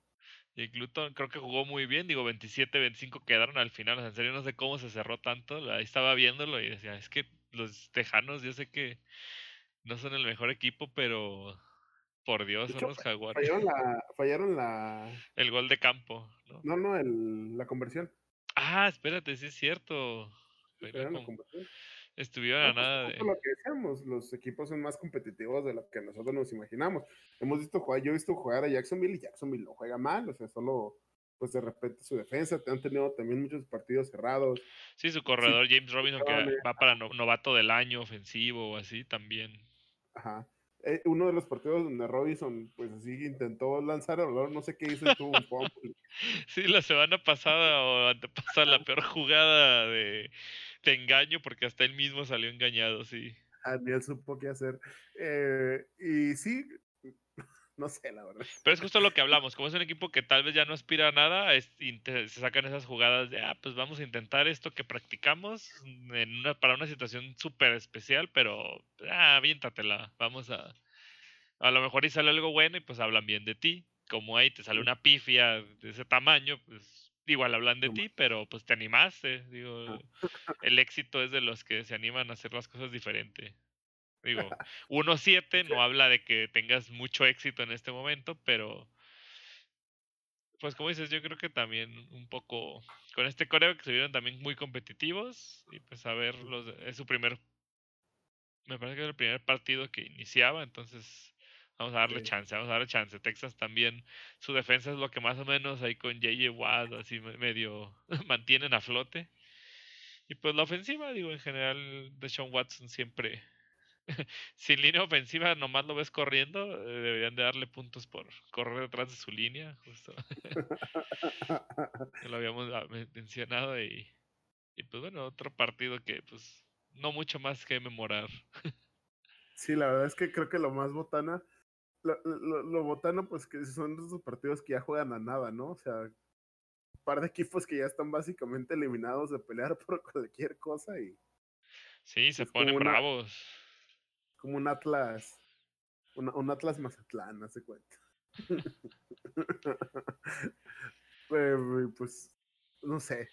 Y Cluton creo que jugó muy bien, digo 27-25 quedaron al final, en serio no sé cómo se cerró tanto, ahí estaba viéndolo y decía, es que los Tejanos yo sé que no son el mejor equipo, pero por Dios, son los Jaguares. Fallaron la, fallaron la... El gol de campo, ¿no? No, no, el, la conversión. Ah, espérate, sí es cierto. Fallaron la conversión. Estuvieron a pues, nada de... lo que decíamos, los equipos son más competitivos de lo que nosotros nos imaginamos. Hemos visto jugar, yo he visto jugar a Jacksonville y Jacksonville no juega mal, o sea, solo pues de repente su defensa, han tenido también muchos partidos cerrados. Sí, su corredor James Robinson que va para no- novato del año ofensivo o así también. Ajá. Eh, uno de los partidos donde Robinson, pues así intentó lanzar el balón, no sé qué hizo, tuvo un fumble. Sí, la semana pasada o antepasada la peor jugada de, de engaño porque hasta él mismo salió engañado, sí. Ah, ni él supo qué hacer. Eh, y sí, <laughs> no sé, la verdad. Pero es justo lo que hablamos, como es un equipo que tal vez ya no aspira a nada, es- se sacan esas jugadas de, ah, pues vamos a intentar esto que practicamos en una, para una situación súper especial, pero, ah, aviéntatela, vamos a... A lo mejor y sale algo bueno y pues hablan bien de ti. Como ahí te sale una pifia de ese tamaño, pues igual hablan de ti, pero pues te animaste. Digo, Ah. el éxito es de los que se animan a hacer las cosas diferente. Digo, <laughs> 1-7 no habla de que tengas mucho éxito en este momento, pero pues como dices, yo creo que también un poco con este coreo que se vieron también muy competitivos y pues a ver, los, es su primer, me parece que es el primer partido que iniciaba, entonces vamos a darle Sí. chance, vamos a darle chance. Texas también, su defensa es lo que más o menos ahí con JJ Watt, así me- medio <laughs> mantienen a flote. Y pues la ofensiva, digo, en general, de Sean Watson siempre, <laughs> sin línea ofensiva, nomás lo ves corriendo, eh, deberían de darle puntos por correr detrás de su línea, justo. <laughs> Lo habíamos ah, men- mencionado y, y pues bueno, otro partido que pues no mucho más que memorar. Sí, la verdad es que creo que lo más botana, lo, lo, lo botano, pues que son esos partidos que ya juegan a nada, ¿no? O sea, un par de equipos que ya están básicamente eliminados de pelear <laughs> por cualquier cosa y Sí, se ponen una- bravos. Como un Atlas, una- un Atlas Mazatlán, hace cuenta. <laughs> Pues, no sé,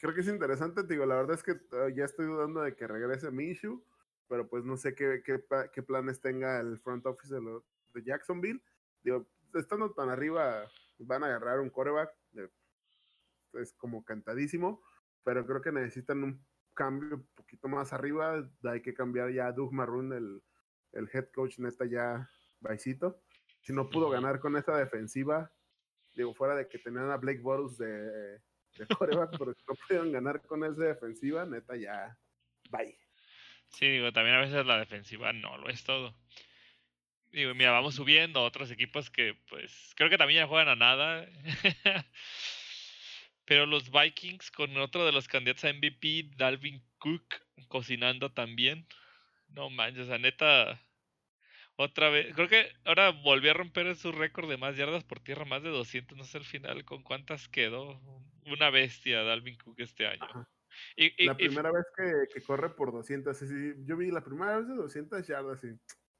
creo que es interesante, digo, la verdad es que eh, ya estoy dudando de que regrese Minshew, pero pues no sé qué, qué, qué planes tenga el front office de, de Jacksonville. Digo, estando tan arriba, van a agarrar un coreback, es como cantadísimo, pero creo que necesitan un cambio un poquito más arriba, hay que cambiar ya a Doug Marrón, el, el head coach neta ya baisito. Si no pudo ganar con esa defensiva, digo, fuera de que tenían a Blake Borus de, de <laughs> pero si no pudieron ganar con esa defensiva, neta ya, bye. Sí, digo, también a veces la defensiva no lo es todo. Digo, mira, vamos subiendo otros equipos que, pues, creo que también ya juegan a nada. <laughs> Pero los Vikings con otro de los candidatos a MVP, Dalvin Cook, cocinando también. No manches, a neta, otra vez. Creo que ahora volvió a romper su récord de más yardas por tierra, más de 200, no sé al final con cuántas quedó. Una bestia Dalvin Cook este año. Ajá. Y, y- La y- primera vez que, que corre por 200, sí, sí, yo vi la primera vez de 200 yardas y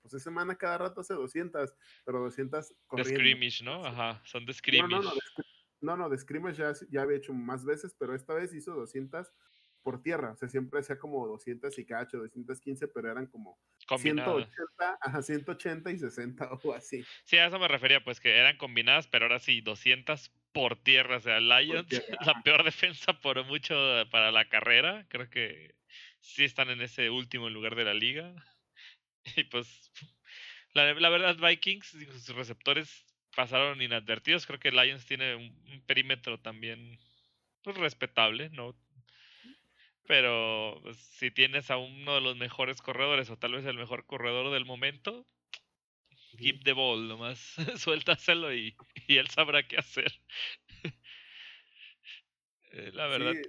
pues esa semana cada rato hace 200, pero 200 de corriendo. scrimmage, ¿no? Ajá, son de No, scrimmage. no, no, de, scr- no, no, de scrimmage ya, ya había hecho más veces, pero esta vez hizo 200 por tierra, o sea, siempre hacía como 200 y cacho, 215, pero eran como combinadas. 180, ajá, 180 y 60 <laughs> o así. Sí, a eso me refería, pues que eran combinadas, pero ahora sí, 200 por tierra. O sea, Lions, <laughs> la peor defensa por mucho para la carrera. Creo que sí están en ese último lugar de la liga. <laughs> Y pues, la, la verdad, Vikings, sus receptores pasaron inadvertidos. Creo que Lions tiene un, un perímetro también pues, respetable, ¿no? Pero pues, si tienes a uno de los mejores corredores o tal vez el mejor corredor del momento, give the ball, nomás <laughs> suéltaselo y, y él sabrá qué hacer. <laughs> Eh, la verdad, Sí,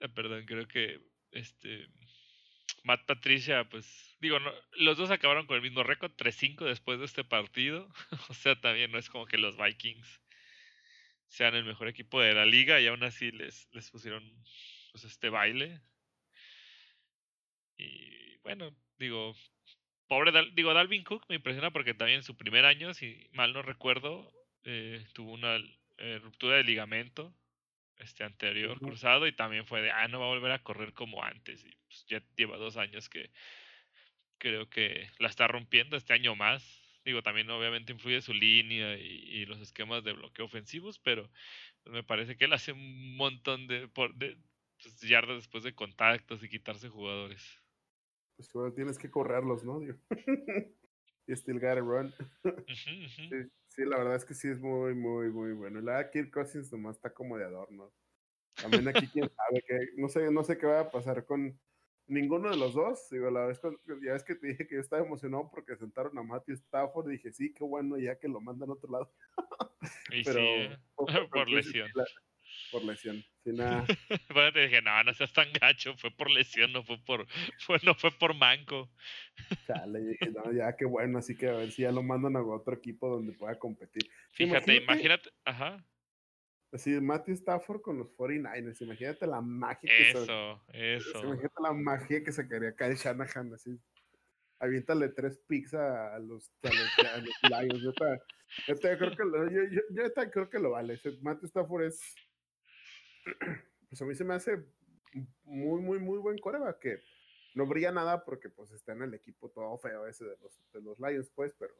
eh, perdón, creo que este Matt Patricia, pues digo, los dos acabaron con el mismo récord, 3-5 después de este partido. <laughs> o sea, también no es como que los Vikings sean el mejor equipo de la liga y aún así les, les pusieron pues este baile. Y bueno, digo, pobre digo Dalvin Cook me impresiona porque también en su primer año, si mal no recuerdo, eh, tuvo una eh, ruptura de ligamento este anterior cruzado y también fue de, ah, no va a volver a correr como antes. Y pues, ya lleva dos años que creo que la está rompiendo este año más. Digo, también obviamente influye su línea y, los esquemas de bloqueo ofensivos, pero pues, me parece que él hace un montón de, por, de pues, yardas después de contactos y quitarse jugadores. Pues bueno, tienes que correrlos, ¿no? <laughs> <laughs> y still gotta run. <laughs> Sí, la verdad es que sí es muy, muy, muy bueno. La Kirk Cousins nomás está como de adorno. También aquí quién sabe que no sé, no sé qué va a pasar con ninguno de los dos. Digo, la vez ya es que te dije que yo estaba emocionado porque sentaron a Matthew Stafford y dije, sí, qué bueno, ya que lo mandan a otro lado. y <laughs> Pero, sí, ¿eh? <laughs> por, lesión. Por lesión. Sin nada. <laughs> bueno, te dije, no, no seas tan gacho, fue por lesión, no fue por, fue, no fue por manco. <laughs> Chale, no, ya qué bueno, así que a ver si ya lo mandan a otro equipo donde pueda competir. Fíjate, imagínate, ajá. Así, Matthew Stafford con los 49ers. Imagínate la magia que eso, se Eso, Imagínate la magia que se quería caer Shanahan. Así. Aviéntale tres picks a los, a los, Lions. Yo, creo que lo, yo, yo, creo que lo vale. Matthew Stafford es. Pues a mí se me hace muy, muy, muy buen coreback. Que no brilla nada porque pues está en el equipo todo feo ese de los, de los Lions, pues, pero...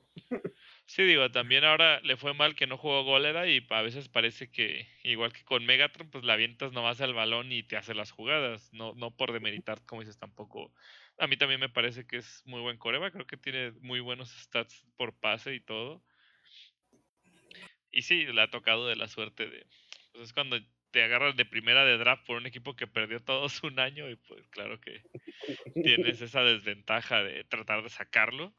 sí, digo, también ahora le fue mal que no jugó Golera y a veces parece que, igual que con Megatron, pues la avientas nomás al balón y te hace las jugadas, no, no por demeritar, como dices, tampoco. A mí también me parece que es muy buen coreba, creo que tiene muy buenos stats por pase y todo. Y sí, le ha tocado de la suerte de... Pues es cuando te agarras de primera de draft por un equipo que perdió todos un año y pues claro que tienes <laughs> esa desventaja de tratar de sacarlo.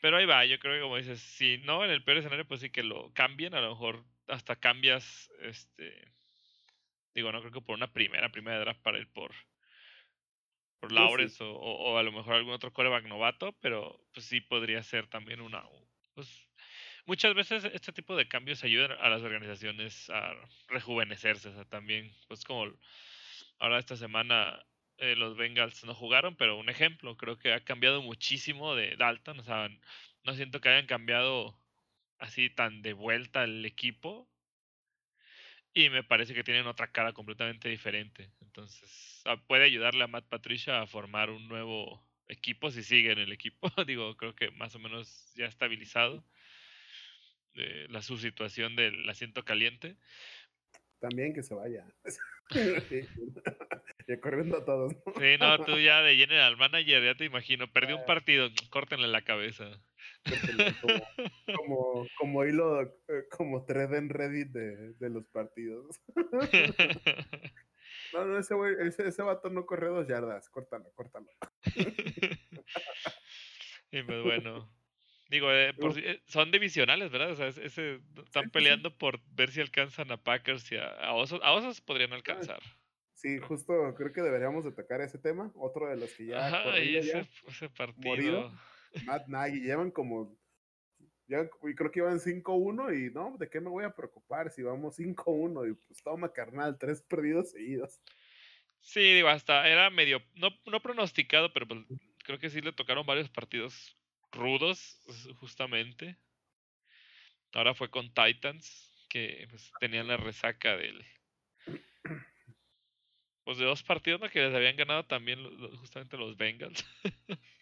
Pero ahí va, yo creo que como dices, si no en el peor escenario, pues sí que lo cambien, a lo mejor hasta cambias, este, digo, no creo que por una primera, primera de draft para ir por, por Lawrence o, o, a lo mejor algún otro coreback novato, pero pues sí podría ser también una, pues muchas veces este tipo de cambios ayudan a las organizaciones a rejuvenecerse. O sea, también, pues como ahora esta semana eh, los Bengals no jugaron, pero un ejemplo, creo que ha cambiado muchísimo de Dalton. O sea, no siento que hayan cambiado así tan de vuelta el equipo. Y me parece que tienen otra cara completamente diferente. Entonces, ah, puede ayudarle a Matt Patricia a formar un nuevo equipo si sigue en el equipo. <laughs> Digo, creo que más o menos ya estabilizado la su situación del asiento caliente. También que se vaya. <laughs> <laughs> y corriendo a todos. Sí, no, tú ya de general manager, ya te imagino, perdió un ah. partido, córtenle la cabeza. <laughs> Como, como, hilo, eh, como thread en Reddit de, de los partidos. No, no, ese, ese, ese vato no corre dos yardas, córtalo, córtalo. y pues bueno, Digo, eh, eh, son divisionales, ¿verdad? O sea, ese, están peleando por ver si alcanzan a Packers y a, Osos. A Osos podrían alcanzar. Sí, justo creo que deberíamos de tocar ese tema. Otro de los que ya. Ajá, y ese, ese, partido. Morido, Matt Nagy. Llevan como. Ya, creo que iban 5-1 y no, ¿de qué me voy a preocupar si vamos 5-1? Y pues toma, carnal, tres perdidos seguidos. Sí, digo, hasta era medio. No, no pronosticado, pero pues, creo que sí le tocaron varios partidos rudos, justamente. Ahora fue con Titans, que pues, tenían la resaca del. Pues de dos partidos que les habían ganado también justamente los Bengals. <laughs>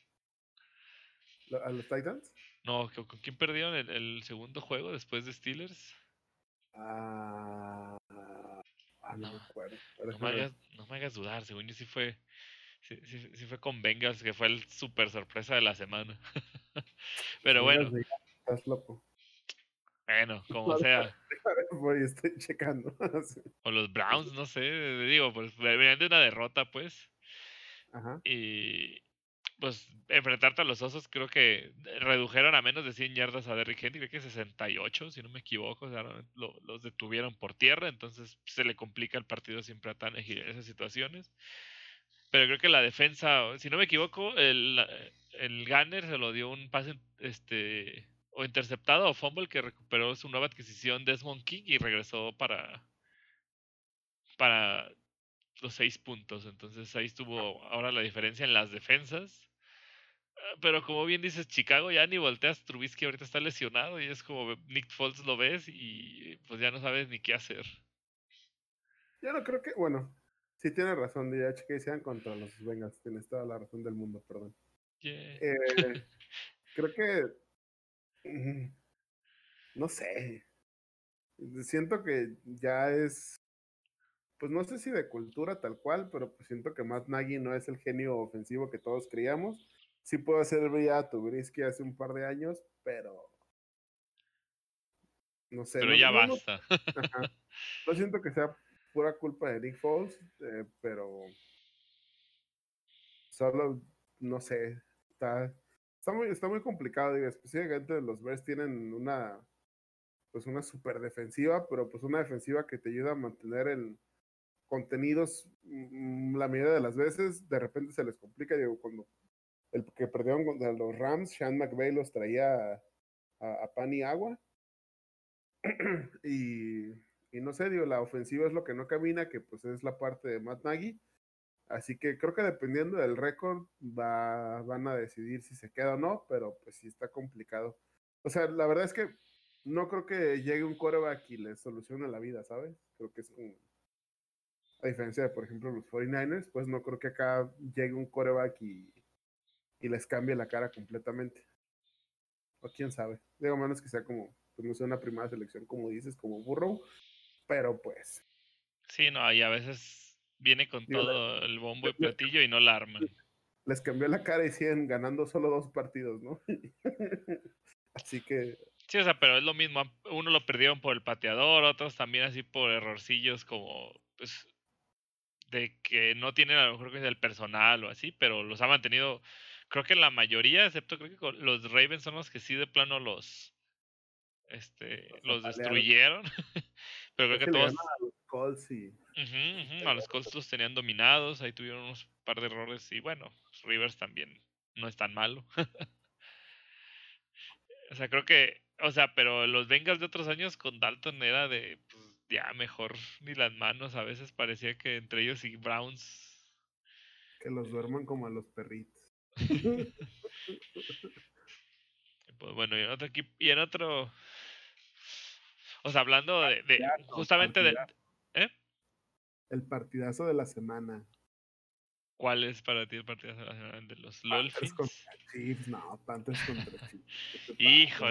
¿A los Titans? No, ¿con quién perdieron el, segundo juego después de Steelers? Ah, ah no, me acuerdo. No me, hagas, no me, hagas, dudar, según yo sí fue Sí, sí, fue con Bengals, que fue el super sorpresa de la semana. <laughs> Pero bueno. Estás loco. Bueno, como sea. Voy, estoy checando. <laughs> o los Browns, no sé. Digo, pues venían de una derrota, pues. Ajá. Y pues enfrentarte a los osos, creo que redujeron a menos de 100 yardas a Derrick Henry, creo que 68, si no me equivoco. O sea, los detuvieron por tierra, entonces se le complica el partido siempre a Tannehill en esas situaciones. Pero creo que la defensa, si no me equivoco, el, el Gunner se lo dio un pase este o interceptado o fumble que recuperó su nueva adquisición Desmond King y regresó para para los seis puntos. Entonces ahí estuvo ahora la diferencia en las defensas. pero como bien dices, Chicago ya ni volteas, Trubisky ahorita está lesionado y es como Nick Foles lo ves y pues ya no sabes ni qué hacer. Yo no creo que, bueno, sí tiene razón, ya que sean contra los Bengals, tienes toda la razón del mundo, perdón. Eh, <laughs> creo que, no sé, siento que ya es pues no sé si de cultura tal cual, pero pues siento que Matt Nagy no es el genio ofensivo que todos creíamos. Sí puedo hacer brillar a Tubrisky hace un par de años, pero no sé. Pero ya basta. No, siento que sea pura culpa de Nick Foles, eh, pero solo, no sé, está, está, muy, está muy complicado, digo, especialmente los Bears tienen una pues una super defensiva, pero pues una defensiva que te ayuda a mantener el, contenidos mm, la mayoría de las veces, de repente se les complica. Digo, cuando el que perdieron contra los Rams, Sean McVay los traía a, pan y agua. <clears throat> y, y, no sé, digo, la ofensiva es lo que no camina, que pues es la parte de Matt Nagy. Así que creo que dependiendo del récord va, van a decidir si se queda o no, pero pues sí está complicado. O sea, la verdad es que no creo que llegue un coreback y le solucione la vida, ¿sabes? Creo que es un, a diferencia de, por ejemplo, los 49ers, pues no creo que acá llegue un coreback y, y les cambie la cara completamente. O quién sabe. Digo, menos que sea como, pues no sea una primera selección, como dices, como Burrow, pero pues. Sí, no, y a veces viene con todo el bombo y platillo y no la arma. Les cambió la cara y siguen ganando solo dos partidos, ¿no? <laughs> Así que. Sí, o sea, pero es lo mismo. Uno lo perdieron por el pateador, otros también así por errorcillos como, pues, de que no tienen a lo mejor el personal o así, pero los ha mantenido, creo que la mayoría, excepto creo que los Ravens son los que sí de plano los este los, destruyeron. <laughs> pero creo que, todos a los Colts y a los Colts los tenían dominados, ahí tuvieron unos par de errores y bueno, Rivers también no es tan malo. <laughs> o sea, creo que, o sea, pero los Bengals de otros años con Dalton era de pues, ya mejor <laughs> ni las manos. A veces parecía que entre ellos y Browns. Que los duerman como a los perritos. <laughs> pues bueno, y en otro equipo, y en otro. O sea, hablando de, justamente de. ¿Eh? El partidazo de la semana. ¿Cuál es para ti el partidazo de la semana? ¿De los? Chiefs, no, Panthers contra Chiefs. Hijo,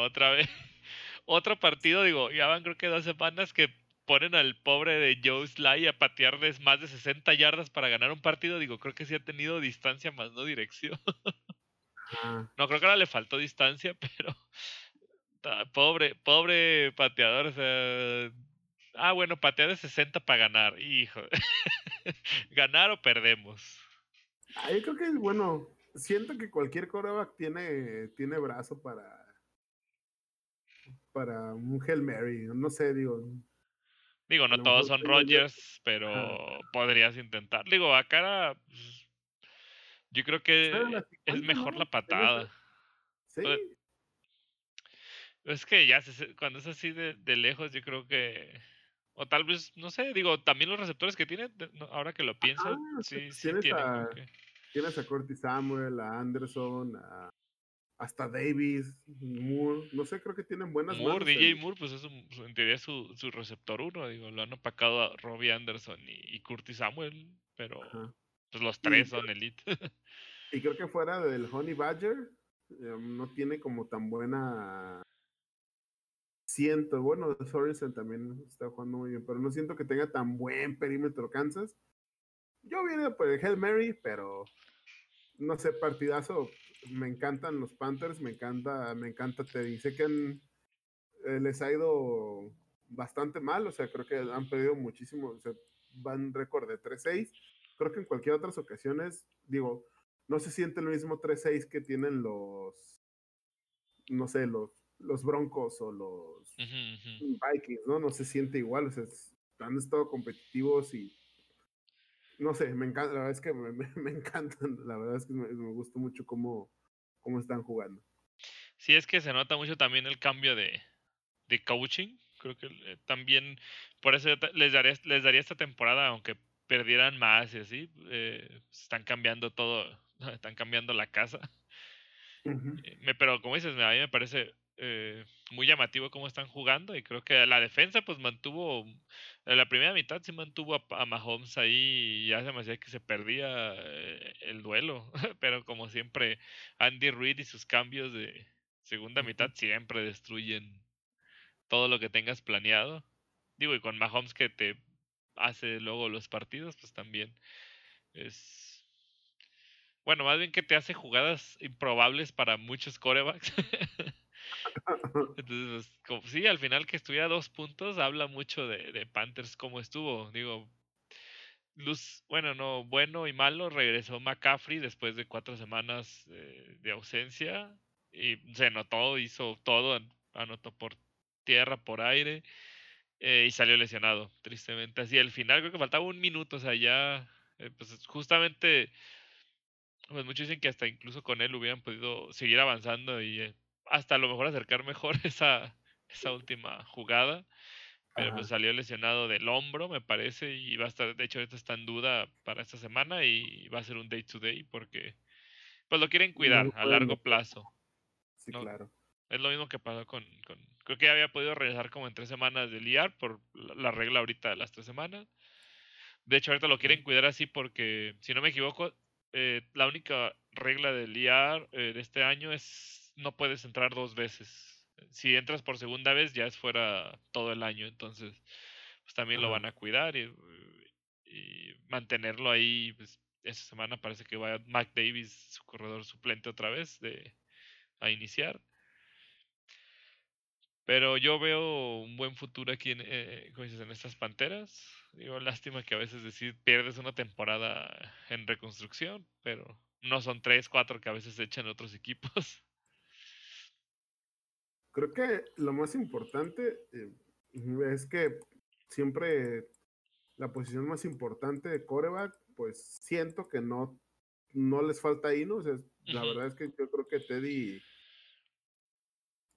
otra vez <laughs> otro partido, digo, ya van creo que dos semanas que ponen al pobre de Joe Sly a patear más de 60 yardas para ganar un partido, digo, creo que sí ha tenido distancia más no dirección. <laughs> No, creo que ahora le faltó distancia, <laughs> pero pobre, pobre pateador, o sea, ah, bueno, patea de 60 para ganar, hijo. <laughs> ganar o perdemos. Ah, yo creo que, bueno, siento que cualquier coreback tiene, tiene brazo para para un Hail Mary, no sé, digo. Digo, no todos son Rogers, pero podrías intentar. Digo, a cara, pues, yo creo que es mejor la patada. Sí. Es que ya, cuando es así de, lejos, yo creo que. O tal vez, no sé, digo, también los receptores que tiene, ahora que lo pienso, sí, sí tienes, a, tienes a Curtis Samuel, a Anderson, a hasta Davis, Moore, no sé, creo que tienen buenas Moore, DJ Moore, pues es en teoría su, su receptor uno, digo, lo han opacado a Robbie Anderson y, Curtis Samuel, pero pues los tres son elite. y creo que fuera del Honey Badger, em, no tiene como tan buena siento, bueno, Sorensen también está jugando muy bien, pero no siento que tenga tan buen perímetro Kansas. Yo vine por el Hail Mary, pero no sé, partidazo me encantan los Panthers, me encanta, me encanta te dice que eh, les ha ido bastante mal, o sea, creo que han perdido muchísimo, o sea, van récord de 3-6. Creo que en cualquier otras ocasiones, digo, no se siente el mismo 3-6 que tienen los, no sé, los, los Broncos o los Vikings, ¿no? No se siente igual, o sea, han estado competitivos y no sé, me encanta, la verdad es que me, me, <laughs> encantan, la verdad es que me, me, gusta mucho cómo, cómo están jugando. Sí, es que se nota mucho también el cambio de, de coaching, creo que eh, también, por eso les daría, les daría esta temporada, aunque perdieran más y así, eh, están cambiando todo, <laughs> están cambiando la casa. Eh, pero como dices, a mí me parece eh, muy llamativo cómo están jugando y creo que la defensa pues mantuvo, en la primera mitad sí mantuvo a, Mahomes ahí y ya se me hacía que se perdía eh, el duelo, <laughs> pero como siempre Andy Reid y sus cambios de segunda mitad siempre destruyen todo lo que tengas planeado. Digo, y con Mahomes que te hace luego los partidos, pues también es bueno, más bien que te hace jugadas improbables para muchos corebacks. <laughs> Entonces, pues, sí, al final que estuviera dos puntos, habla mucho de, Panthers como estuvo. Digo, luz, bueno, no, bueno y malo, regresó McCaffrey después de cuatro semanas eh, de ausencia y se notó, hizo todo, anotó por tierra, por aire eh, y salió lesionado, tristemente. Así, al final creo que faltaba un minuto, o sea, ya, eh, pues justamente pues muchos dicen que hasta incluso con él hubieran podido seguir avanzando y hasta a lo mejor acercar mejor <laughs> esa, esa última jugada. Pero pues salió lesionado del hombro, me parece, y va a estar, de hecho, ahorita está en duda para esta semana y va a ser un day to day porque pues lo quieren cuidar a largo plazo. Sí, claro. Es lo mismo que pasó con, con, creo que había podido regresar como en tres semanas del IAR por la regla ahorita de las tres semanas. De hecho, ahorita lo quieren cuidar así porque, si no me equivoco, eh, la única regla del IAR eh, de este año es no puedes entrar dos veces. Si entras por segunda vez ya es fuera todo el año, entonces pues también lo van a cuidar y, mantenerlo ahí. Pues, esta semana parece que va Mac Davis, su corredor suplente otra vez, de, a iniciar. Pero yo veo un buen futuro aquí en, eh, en estas panteras. Digo, lástima que a veces decir pierdes una temporada en reconstrucción, pero no son tres, cuatro que a veces echan otros equipos. Creo que lo más importante eh, es que siempre la posición más importante de coreback, pues siento que no, no les falta ahí, ¿no? O sea, la verdad es que yo creo que Teddy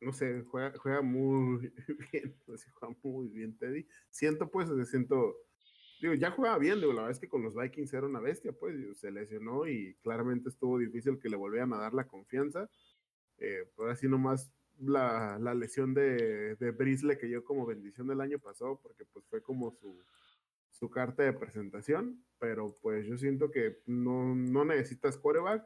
no sé, juega, juega muy <laughs> bien, juega muy bien Teddy. Siento pues, siento, digo, ya jugaba bien, digo, la verdad es que con los Vikings era una bestia, pues, se lesionó y claramente estuvo difícil que le volvieran a dar la confianza. Eh, pues así nomás la, la lesión de, de Brisle que yo como bendición del año pasado, porque pues fue como su, su carta de presentación, pero pues yo siento que no, no necesitas quarterback.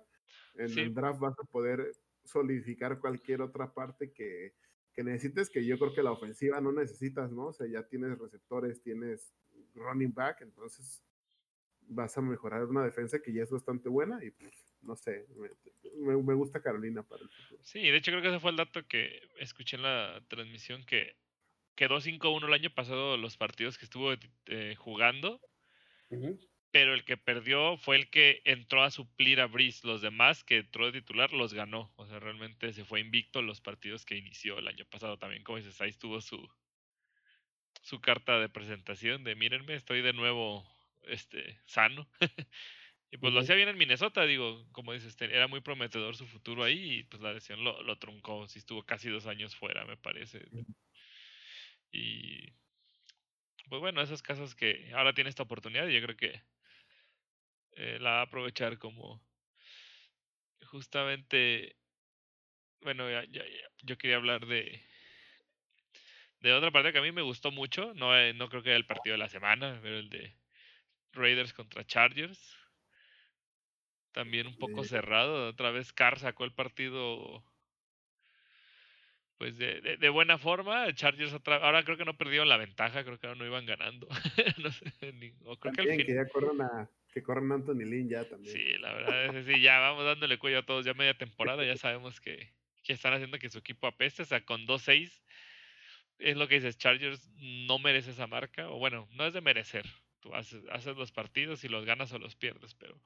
En el draft vas a poder solidificar cualquier otra parte que, que necesites, que yo creo que la ofensiva no necesitas, ¿no? O sea, ya tienes receptores, tienes running back, entonces vas a mejorar una defensa que ya es bastante buena y pues, no sé, me, me, gusta Carolina para el futuro. Sí, de hecho creo que ese fue el dato que escuché en la transmisión que quedó 5-1 el año pasado los partidos que estuvo eh, jugando pero el que perdió fue el que entró a suplir a Brice. Los demás que entró de titular los ganó. O sea, realmente se fue invicto los partidos que inició el año pasado. También, como dices, ahí estuvo su, su carta de presentación de mírenme, estoy de nuevo este, sano. <laughs> y pues lo hacía bien en Minnesota, digo, como dices, era muy prometedor su futuro ahí y pues la lesión lo, lo truncó. Sí estuvo casi dos años fuera, me parece. Y pues bueno, esos casos que ahora tiene esta oportunidad, y yo creo que eh, la va a aprovechar como justamente, bueno, ya, ya, yo quería hablar de, de otra parte que a mí me gustó mucho, no, eh, no creo que era el partido de la semana, pero el de Raiders contra Chargers. También un poco cerrado. Otra vez Carr sacó el partido pues de, de, buena forma. Chargers otra ahora creo que no perdieron la ventaja, creo que ahora no iban ganando. <laughs> no sé, o creo que, al fin... que ya corren a, que corren Anthony Lynn ya también. Sí, la verdad es que sí, ya vamos dándole cuello a todos, ya media temporada, ya sabemos que, que están haciendo que su equipo apeste, o sea, con 2-6, es lo que dices, Chargers no merece esa marca, o bueno, no es de merecer, tú haces, haces los partidos y los ganas o los pierdes, pero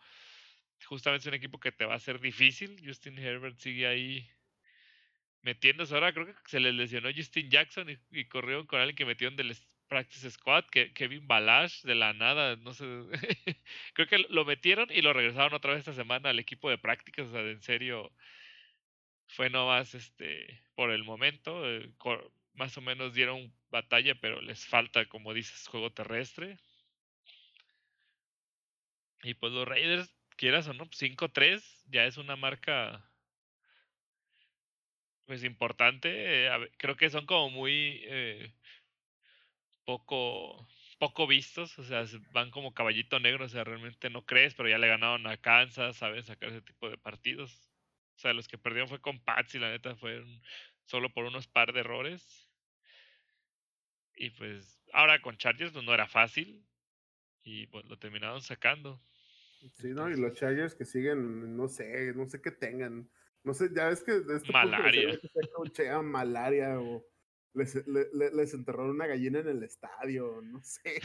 justamente es un equipo que te va a ser difícil, Justin Herbert sigue ahí metiéndose, ahora creo que se les lesionó Justin Jackson y, y corrieron con alguien que metieron del Practice Squad, que Kevin Balash de la nada, no sé, <laughs> creo que lo metieron y lo regresaron otra vez esta semana al equipo de prácticas, o sea, en serio, fue nomás este, por el momento, eh, más o menos dieron batalla, pero les falta, como dices, juego terrestre. Y pues los Raiders, quieras o no, 5-3 ya es una marca pues importante. Eh, creo que son como muy eh, poco poco vistos, o sea, van como caballito negro, o sea, realmente no crees, pero ya le ganaron a Kansas, ¿sabes? Sacar ese tipo de partidos. O sea, los que perdieron fue con Pats y la neta fueron solo por unos par de errores. Y pues ahora con Chargers pues no era fácil y pues lo terminaron sacando. Sí, ¿no? Y los Chargers que siguen, no sé, no sé qué tengan. No sé, ya ves que de este malaria. Punto malaria o les, les enterraron una gallina en el estadio, no sé.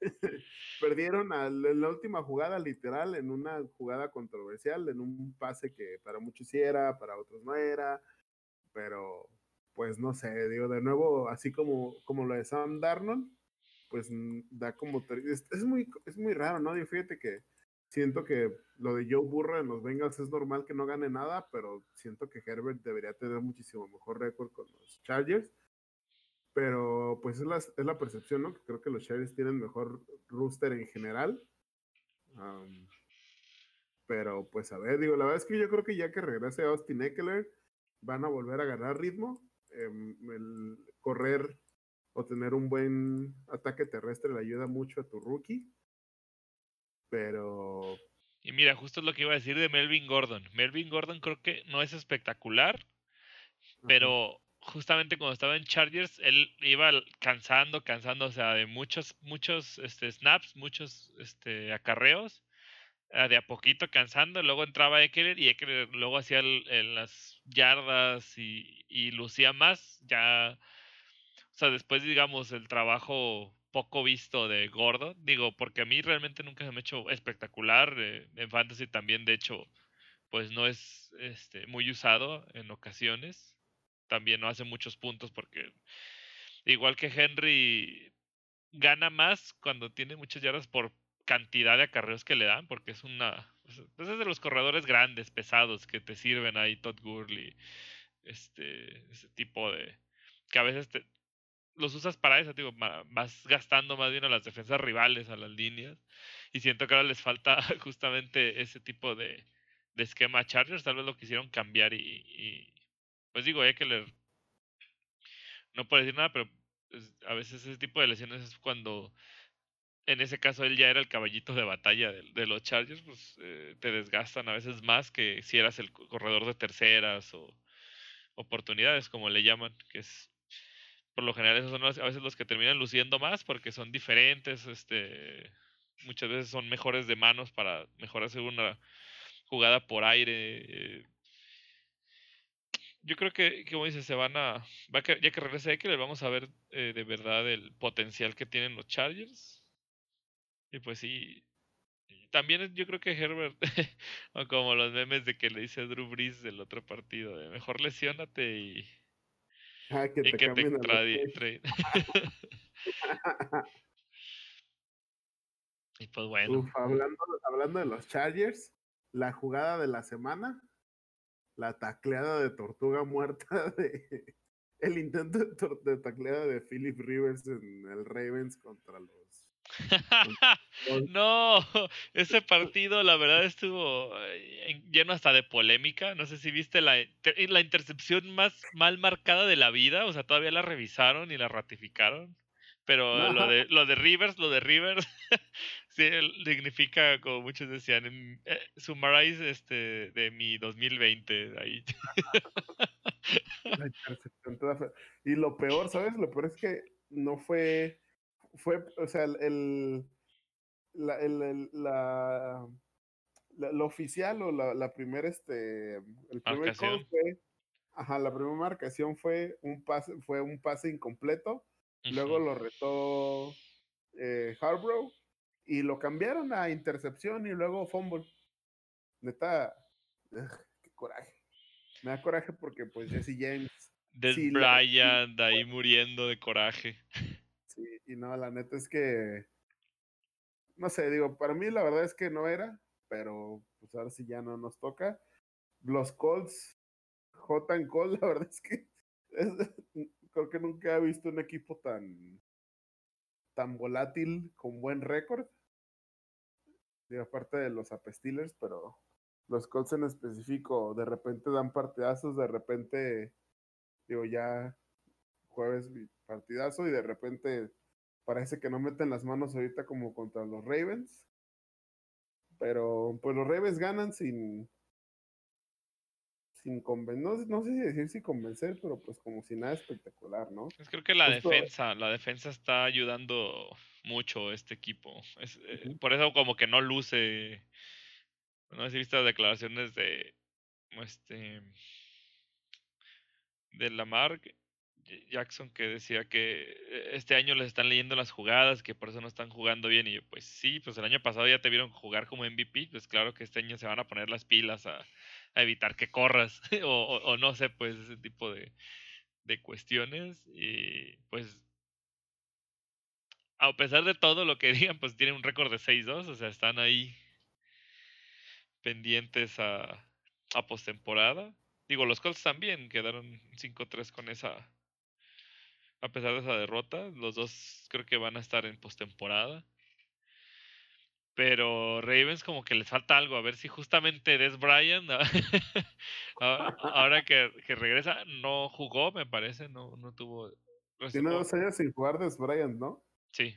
<laughs> Perdieron en la última jugada, literal, en una jugada controversial, en un pase que para muchos sí era, para otros no era, pero pues no sé, digo, de nuevo, así como, como lo de Sam Darnold, pues da como... Es, es muy, es muy raro, ¿no? Y fíjate que siento que lo de Joe Burrow en los Bengals es normal que no gane nada, pero siento que Herbert debería tener muchísimo mejor récord con los Chargers. Pero pues es la, es la percepción, ¿no? Que creo que los Chargers tienen mejor rooster en general. pero pues a ver, digo, la verdad es que yo creo que ya que regrese Austin Eckler, van a volver a ganar ritmo. Em, el correr o tener un buen ataque terrestre le ayuda mucho a tu rookie. Pero. Y mira, justo es lo que iba a decir de Melvin Gordon. Melvin Gordon creo que no es espectacular, pero justamente cuando estaba en Chargers, él iba cansando, cansando, o sea, de muchos, muchos este, snaps, muchos este, acarreos, ah, de a poquito cansando, luego entraba Eckler y Eckler luego hacía las yardas y, y lucía más, ya, o sea, después digamos el trabajo poco visto de Gordo, digo, porque a mí realmente nunca se me ha hecho espectacular, eh, en Fantasy también, de hecho, pues no es este, muy usado en ocasiones, también no hace muchos puntos porque igual que Henry gana más cuando tiene muchas yardas por cantidad de acarreos que le dan, porque es una pues, pues es de los corredores grandes, pesados que te sirven ahí Todd Gurley, este ese tipo de que a veces te, los usas para eso, digo, vas gastando más bien a las defensas rivales, a las líneas, y siento que ahora les falta <laughs> justamente ese tipo de, esquema Chargers, tal vez lo quisieron cambiar y, pues digo, que le no puedo decir nada, pero pues, a veces ese tipo de lesiones es cuando, en ese caso él ya era el caballito de batalla de, los Chargers, pues eh, te desgastan a veces más que si eras el corredor de terceras o oportunidades, como le llaman, que es por lo general esos son a veces los que terminan luciendo más porque son diferentes, este, muchas veces son mejores de manos para mejor hacer una jugada por aire. Eh, yo creo que, como dices, se van a. Ya que regrese que le vamos a ver eh, de verdad el potencial que tienen los Chargers. Y pues sí. También yo creo que Herbert, <laughs> como los memes de que le dice Drew Brees del otro partido, de mejor lesiónate y. Ah, que te, que <laughs> <laughs> y pues bueno. hablando, hablando de los Chargers, la jugada de la semana la tacleada de tortuga muerta <laughs> de el intento de, tacleada de Philip Rivers en el Ravens contra los <laughs> no, ese partido la verdad estuvo eh, lleno hasta de polémica. No sé si viste la, la intercepción más mal marcada de la vida, o sea, todavía la revisaron y la ratificaron. Pero lo de, lo de Rivers, lo de Rivers, <laughs> sí, significa, como muchos decían, en, eh, summarize este, de mi 2020. Ahí. y lo peor, ¿sabes? Lo peor es que no fue, fue, o sea, el, la, el, la, la, oficial o la, la primera, este, el primer call fue, ajá, la primera marcación fue un pase, fue un pase incompleto Luego lo retó eh, y lo cambiaron a intercepción y luego fumble. Neta, qué coraje. Me da coraje porque pues Jesse James. Des Bryant <laughs> ahí muriendo de coraje. Y no, la neta es que. No sé, digo, para mí la verdad es que no era, pero pues ahora sí ya no nos toca. Los Colts, J. Colts, <laughs> la verdad es que creo que nunca he visto un equipo tan, tan volátil con buen récord. Y aparte de los Apestillers, pero los Colts en específico de repente dan partidazos, de repente digo, ya jueves partidazo y de repente parece que no meten las manos ahorita como contra los Ravens. Pero pues los Ravens ganan sin sin convencer, no, sé si decir si convencer, pero pues como si nada espectacular, ¿no? Pues creo que la defensa, la defensa está ayudando mucho este equipo. Es, eh, Por eso como que no luce, no sé si viste las declaraciones de este de Lamar Jackson que decía que eh, este año les están leyendo las jugadas, que por eso no están jugando bien. Y yo, pues sí, pues el año pasado ya te vieron jugar como MVP, pues claro que este año se van a poner las pilas a, evitar que corras, <laughs> o, no sé, pues ese tipo de, de cuestiones. Y pues, a pesar de todo lo que <laughs> digan, pues tienen un récord de 6-2, o sea, están ahí pendientes a, a postemporada. Digo, los Colts también quedaron 5-3 con esa a pesar de esa derrota. Los dos creo que van a estar en postemporada. Pero Ravens como que les falta algo. A ver si justamente Des Bryant, <laughs> ahora que, regresa, no jugó, me parece. No, no tuvo... Tiene dos años sin jugar Des Bryant, ¿no? Sí.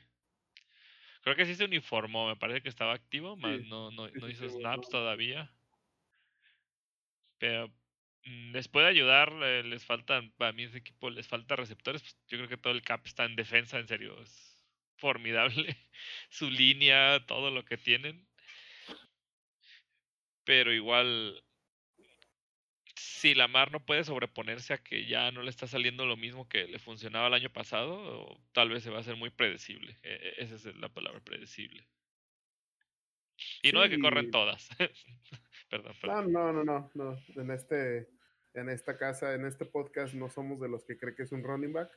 Creo que sí se uniformó. Me parece que estaba activo, más no, no, no hizo snaps todavía. Pero les puede ayudar, les faltan, a mí ese equipo les falta receptores, pues, yo creo que todo el cap está en defensa, en serio, es formidable <laughs> su línea, todo lo que tienen. Pero igual, si Lamar no puede sobreponerse a que ya no le está saliendo lo mismo que le funcionaba el año pasado, tal vez se va a hacer muy predecible. E, e, esa es la palabra, predecible. Y no de que corren todas. <laughs> perdón, perdón. No, no, no, no. En este, en esta casa, en este podcast, no somos de los que cree que es un running back.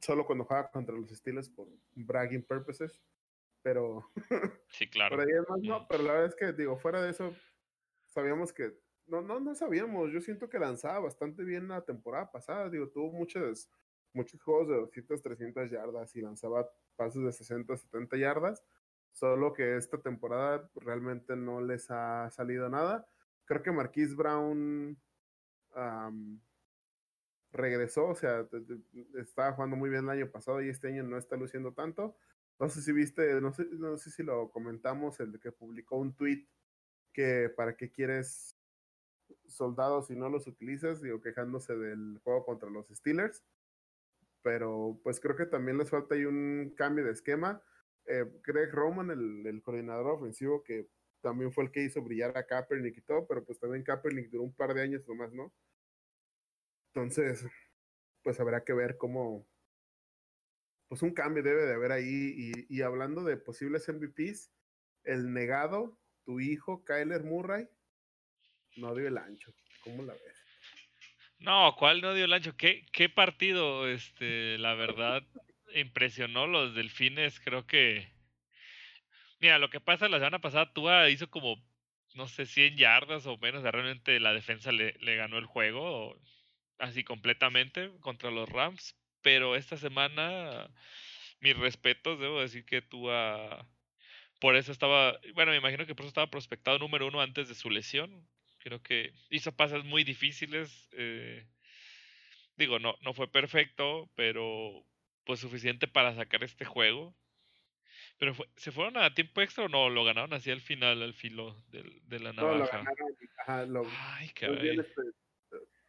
Solo cuando juega contra los Steelers por bragging purposes. Pero. <laughs> Sí, claro. no, pero la verdad es que, digo, fuera de eso, sabíamos que. No, no, no sabíamos. Yo siento que lanzaba bastante bien la temporada pasada. Digo, tuvo muchos, muchos juegos de 200, 300 yardas y lanzaba pases de 60, 70 yardas solo que esta temporada realmente no les ha salido nada. Creo que Marquise Brown regresó, o sea, estaba jugando muy bien el año pasado y este año no está luciendo tanto. No sé si viste, no sé, no sé si lo comentamos, el que publicó un tweet que para qué quieres soldados si no los utilizas, digo, quejándose del juego contra los Steelers. Pero pues creo que también les falta ahí un cambio de esquema eh, Greg Roman, el, coordinador ofensivo, que también fue el que hizo brillar a Kaepernick y todo, pero pues también Kaepernick duró un par de años nomás, ¿no? Entonces, pues habrá que ver cómo, pues un cambio debe de haber ahí. Y, hablando de posibles MVPs, el negado, tu hijo, Kyler Murray, no dio el ancho. ¿Cómo la ves? No, ¿cuál no dio el ancho? ¿Qué, qué partido? Este, la verdad, <laughs> impresionó los delfines, creo que... Mira, lo que pasa la semana pasada, Tua hizo como, no sé, 100 yardas o menos, realmente la defensa le, ganó el juego, así completamente, contra los Rams, pero esta semana, mis respetos, debo decir que Tua... Por eso estaba, bueno, me imagino que por eso estaba prospectado número uno antes de su lesión. Creo que hizo pases muy difíciles. Eh, digo, no, no fue perfecto, pero pues suficiente para sacar este juego. Pero ¿se fueron a tiempo extra o no? ¿Lo ganaron así al final, al filo de, la navaja? No, lo Ay, este,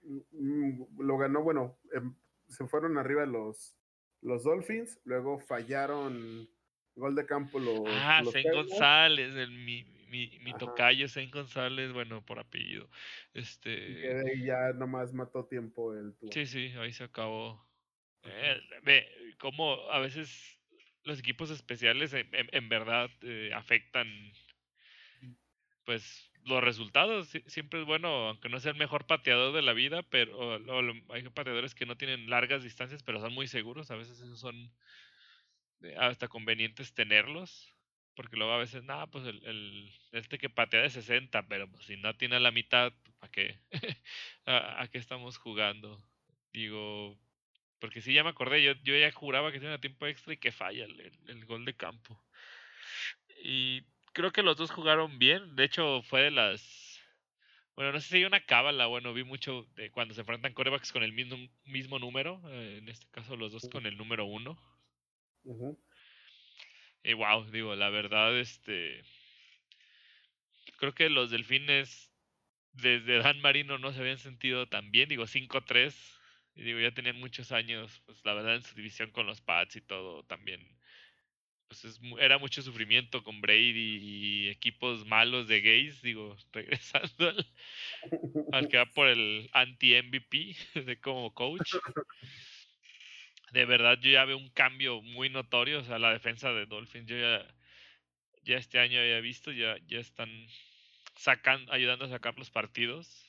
mm, lo ganó, bueno, em, se fueron arriba los, los Dolphins, luego fallaron gol de campo los. Ah, González, el, mi, mi, mi tocayo Saint González, bueno, por apellido. Este. Y ya nomás mató tiempo el Sí, sí, ahí se acabó. Eh, ve, cómo a veces los equipos especiales en, verdad eh, afectan pues los resultados. Siempre es bueno, aunque no sea el mejor pateador de la vida, pero hay pateadores que no tienen largas distancias, pero son muy seguros. A veces esos son eh, hasta convenientes tenerlos. Porque luego a veces, nada, pues el, el, este que patea de 60, pero pues, si no tiene la mitad. <laughs> ¿A, ¿A, qué estamos jugando? Digo, porque sí, ya me acordé, yo, yo ya juraba que tenía tiempo extra y que falla el, gol de campo. Y creo que los dos jugaron bien. De hecho, fue de las. Bueno, no sé si hay una cábala, bueno, vi mucho de cuando se enfrentan corebacks con el mismo, mismo número, eh, en este caso los dos con el número uno. Y wow, digo, la verdad, este. Creo que los delfines desde Dan Marino no se habían sentido tan bien, digo, 5-3. Y digo, ya tenían muchos años, pues la verdad, en su división con los Pats y todo también pues es, era mucho sufrimiento con Brady y equipos malos de gays, digo, <laughs> regresando al, que va por el anti-MVP <laughs> de como coach. De verdad yo ya veo un cambio muy notorio, o sea, la defensa de Dolphins, yo ya, ya este año había visto, ya, ya están sacando, ayudando a sacar los partidos.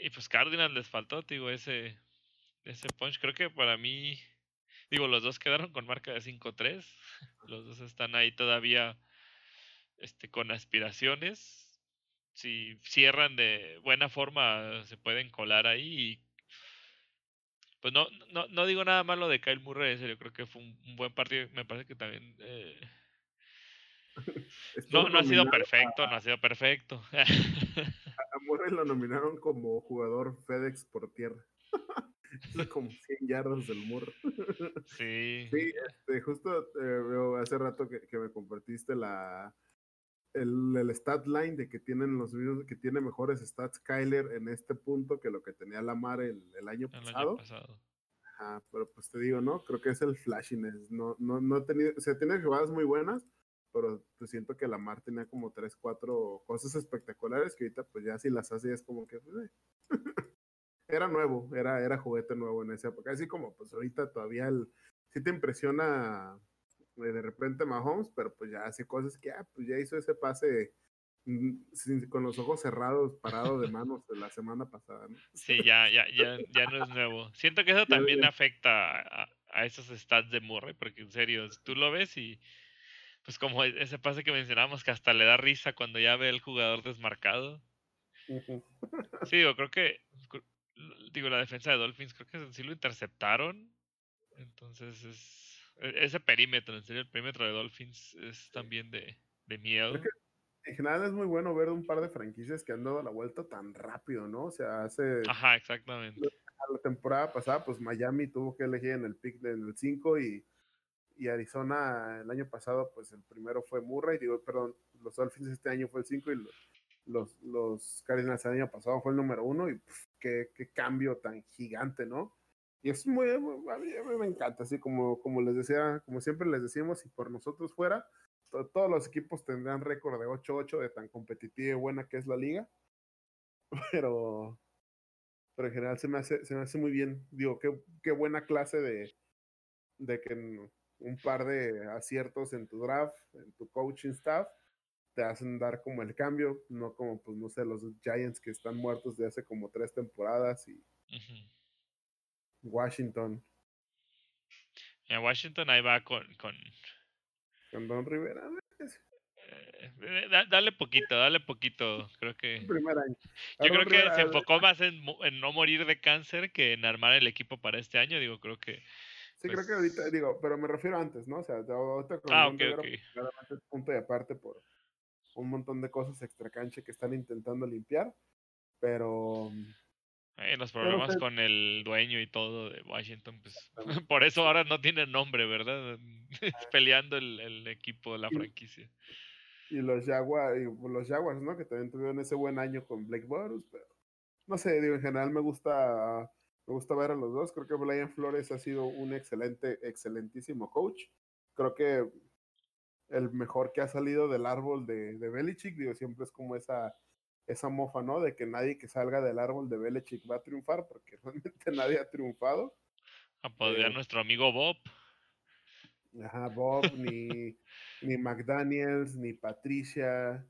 Y pues Cardinals les faltó, digo, ese, ese punch. Creo que para mí Digo, los dos quedaron con marca de 5-3. Los dos están ahí todavía este, con aspiraciones. Si cierran de buena forma, se pueden colar ahí. Y, pues no, no, no digo nada malo de Kyle Murray, yo creo que fue un, buen partido. Me parece que también. Eh, <laughs> no, no ha sido perfecto, no ha sido perfecto. <laughs> Murray lo nominaron como jugador FedEx por tierra. <laughs> como 100 yardas del muro. <laughs> Sí. Sí, este, justo eh, veo hace rato que, me compartiste la el, el, stat line de que tienen los videos que tiene mejores stats Kyler en este punto que lo que tenía Lamar el, el año pasado. pasado. Ajá, pero pues te digo, ¿no? Creo que es el flashiness. No, no, no ha tenido, o sea, tiene jugadas muy buenas, pero pues siento que Lamar tenía como 3, 4 cosas espectaculares que ahorita pues ya si las hace es como que... Pues, <laughs> eh. era nuevo, era, era juguete nuevo en esa época. Así como pues ahorita todavía el, sí te impresiona eh, de repente Mahomes, pero pues ya hace cosas que, ah, pues ya hizo ese pase mm, con los ojos cerrados, parado de manos de la semana pasada. ¿no? Sí, ya, ya, ya, ya no es nuevo. Siento que eso también afecta a, a, esos stats de Murray, porque en serio, tú lo ves y pues como e, ese pase que mencionábamos que hasta le da risa cuando ya ve el jugador desmarcado. Sí, yo creo que digo, la defensa de Dolphins, creo que sí lo interceptaron. Entonces es e, ese perímetro, en serio, el perímetro de Dolphins es también de, de miedo. en general es muy bueno ver un par de franquicias que han dado la vuelta tan rápido, ¿no? O sea, hace... Ajá, exactamente. La temporada pasada, pues Miami tuvo que elegir en el pick del 5 y, y Arizona el año pasado, pues el primero fue Murray, digo, perdón, los Dolphins este año fue el 5 y los, los, los Cardinals el año pasado fue el número uno y qué, qué, cambio tan gigante, ¿no? Y es muy, a mí, me encanta, así como, como les decía, como siempre les decimos, si por nosotros fuera, todos los equipos tendrán récord de 8-8 de tan competitiva y buena que es la liga, <laughs> pero, pero en general se me hace, se me hace muy bien, digo, qué, qué buena clase de, de que un par de aciertos en tu draft, en tu coaching staff, te hacen dar como el cambio, no como, pues, no sé, los Giants que están muertos de hace como tres temporadas y Washington. En Washington ahí va con... Con, con Don Rivera. Eh, dale poquito, dale poquito, creo que... Primer año. Yo creo que se enfocó más en, en, no morir de cáncer que en armar el equipo para este año, digo, creo que... Sí, creo que pues ahorita, digo, pero me refiero antes, ¿no? O sea, ahorita con ah, ok, ok. punto y aparte por, un montón de cosas extra cancha que están intentando limpiar, pero... Eh, los problemas con el dueño y todo de Washington, pues <laughs> por eso ahora no tiene nombre, ¿verdad? <laughs> Peleando el, el, equipo de la franquicia. Y los Jaguars, los Jaguars, ¿no? Que también tuvieron ese buen año con Blake Borus, pero no sé, digo, en general me gusta, me gusta ver a los dos. Creo que Brian Flores ha sido un excelente, excelentísimo coach. Creo que el mejor que ha salido del árbol de, de Belichick, digo, siempre es como esa, esa mofa, ¿no? De que nadie que salga del árbol de Belichick va a triunfar, porque <laughs> realmente nadie ha triunfado. A poder eh, nuestro amigo Bob. Ajá, Bob, <laughs> ni, ni McDaniels, ni Patricia.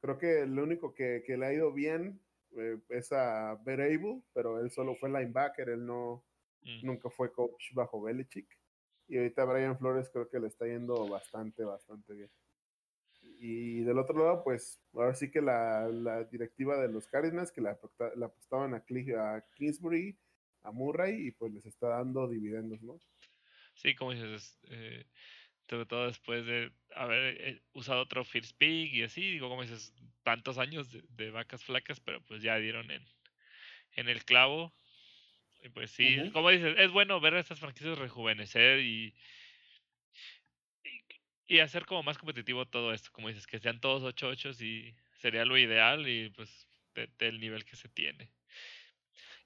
Creo que el único que, que le ha ido bien eh, es a Berable, pero él solo fue linebacker, él no, mm. nunca fue coach bajo Belichick. Y ahorita Brian Flores creo que le está yendo bastante, bastante bien. Y del otro lado, pues ahora sí que la, la directiva de los Cardinals, que le, apostaban a, a Kingsbury, a Murray, y pues les está dando dividendos, ¿no? Sí, como dices, eh, sobre todo después de haber eh, usado otro First Pick y así, digo, como dices, tantos años de, vacas flacas, pero pues ya dieron en, en el clavo. Y pues sí, como dices, es bueno ver a estas franquicias rejuvenecer y, y, hacer como más competitivo todo esto, como dices, que sean todos 8-8 y sería lo ideal y pues del nivel que se tiene.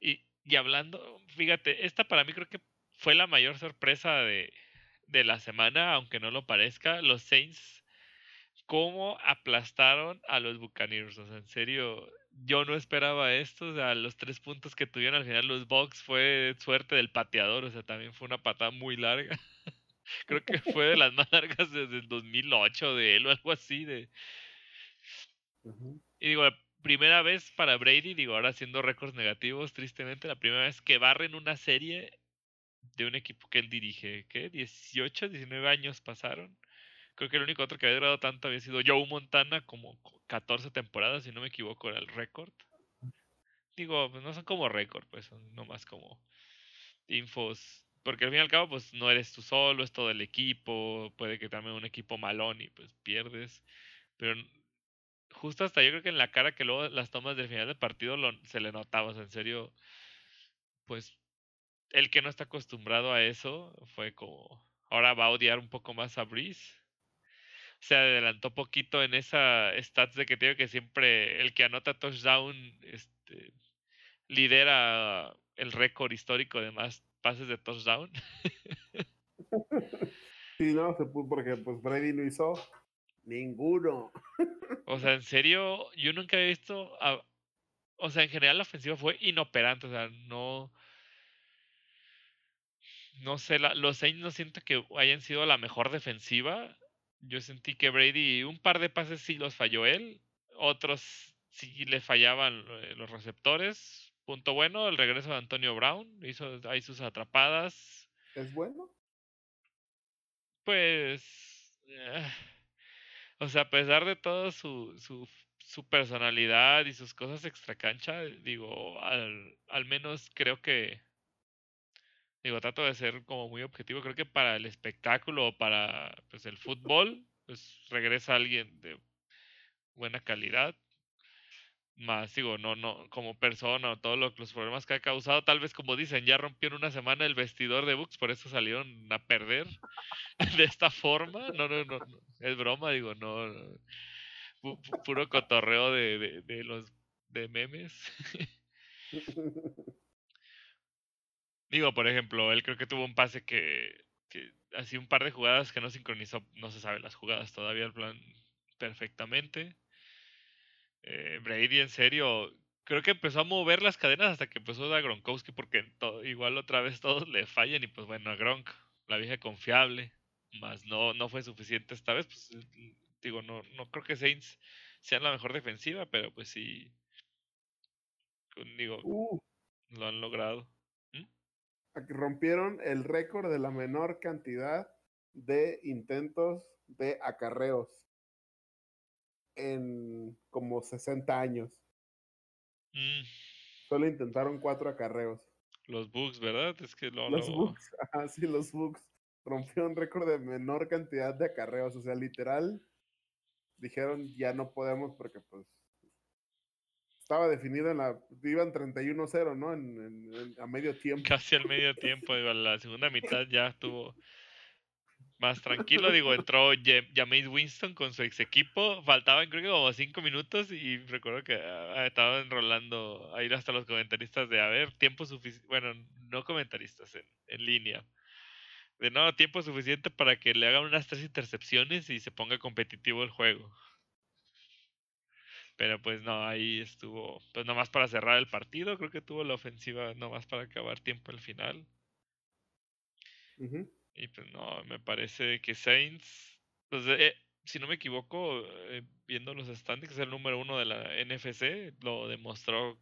Y, y hablando, fíjate, esta para mí creo que fue la mayor sorpresa de, de la semana, aunque no lo parezca, los Saints, cómo aplastaron a los Buccaneers. O sea, en serio, yo no esperaba esto. O sea, los tres puntos que tuvieron al final los Bucks fue suerte del pateador. O sea, también fue una patada muy larga. <laughs> Creo que fue de las más largas desde el 2008 de él o algo así. De... Y digo, primera vez para Brady, digo, ahora haciendo récords negativos, tristemente, la primera vez que barren una serie de un equipo que él dirige, ¿qué? 18, 19 años pasaron. Creo que el único otro que había durado tanto había sido Joe Montana, como 14 temporadas, si no me equivoco, era el récord. Digo, pues no son como récord, pues son nomás como infos. Porque al fin y al cabo, pues no eres tú solo, es todo el equipo. Puede que también un equipo malón y pues pierdes. Pero justo hasta yo creo que en la cara que luego las tomas del final del partido se le notaba, en serio, pues el que no está acostumbrado a eso fue como, ahora va a odiar un poco más a Breeze. Se adelantó poquito en esa stats de que tengo que siempre el que anota touchdown este, lidera el récord histórico de más pases de touchdown. <laughs> Sí, no, porque pues Brady no hizo ninguno. <laughs> O sea, en serio, yo nunca he visto, o sea, en general la ofensiva fue inoperante, o sea, no, no sé, los Saints no siento que hayan sido la mejor defensiva. Yo sentí que Brady, un par de pases sí los falló él, otros sí le fallaban eh, los receptores. Punto bueno, el regreso de Antonio Brown, hizo ahí sus atrapadas. ¿Es bueno? Pues... Eh, o sea, a pesar de todo su, su, su personalidad y sus cosas extra cancha, digo, al, al menos creo que digo, trato de ser como muy objetivo. Creo que para el espectáculo o para pues, el fútbol, pues regresa alguien de buena calidad. Más, digo, no, no, como persona o todos los problemas que ha causado, tal vez como dicen, ya rompió en una semana el vestidor de Bucks, por eso salieron a perder <laughs> de esta forma. No, no, no, es broma, digo, no, puro cotorreo de, de, de los de memes. <laughs> Digo, por ejemplo, él creo que tuvo un pase que, que así un par de jugadas que no sincronizó, no se sabe las jugadas todavía, el plan perfectamente. Eh, Brady, en serio, creo que empezó a mover las cadenas hasta que empezó a Gronkowski, porque igual otra vez todos le fallan y pues bueno, a Gronk, la vieja confiable, más no, no fue suficiente esta vez, pues digo, no, no creo que Saints sean la mejor defensiva, pero pues sí, digo, uh. lo han logrado rompieron el récord de la menor cantidad de intentos de acarreos en como 60 años. Mm. Solo intentaron cuatro acarreos. Los bugs, ¿verdad? Es que lo, los bugs, <laughs> ah, sí, los bugs. Rompieron récord de menor cantidad de acarreos. O sea, literal, dijeron ya no podemos porque pues estaba definido en la. Iban 31-0, ¿no? En, a medio tiempo. Casi al medio tiempo, digo, la segunda mitad ya estuvo más tranquilo. Digo, entró James Winston con su ex equipo. Faltaban, creo que como cinco minutos. Y recuerdo que ah, estaba enrolando a ir hasta los comentaristas de a ver, tiempo suficiente. Bueno, no comentaristas en, en línea. De no, tiempo suficiente para que le hagan unas tres intercepciones y se ponga competitivo el juego. Pero pues no, ahí estuvo, pues nomás para cerrar el partido, creo que tuvo la ofensiva nomás para acabar tiempo al final. Y pues no, me parece que Saints, pues eh, si no me equivoco, eh, viendo los standings, es el número uno de la NFC, lo demostró.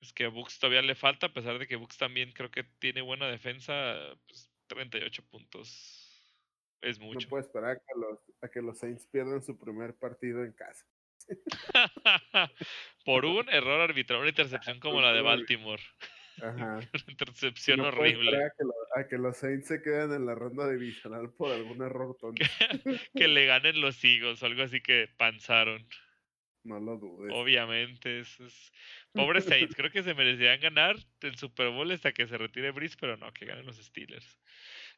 Es que a Bucks todavía le falta, a pesar de que Bucks también creo que tiene buena defensa, pues 38 puntos es mucho. No puedo esperar a los, a que los Saints pierdan su primer partido en casa. <laughs> Por un error arbitral, una intercepción como la de Baltimore. Ajá. <laughs> intercepción horrible. A que, los Saints se queden en la ronda divisional por algún error tonto. que <laughs> le ganen los Eagles o algo así que panzaron. No lo dudes. Obviamente, es... Pobre Saints, creo que se merecían ganar el Super Bowl hasta que se retire Brice, pero no, que ganen los Steelers.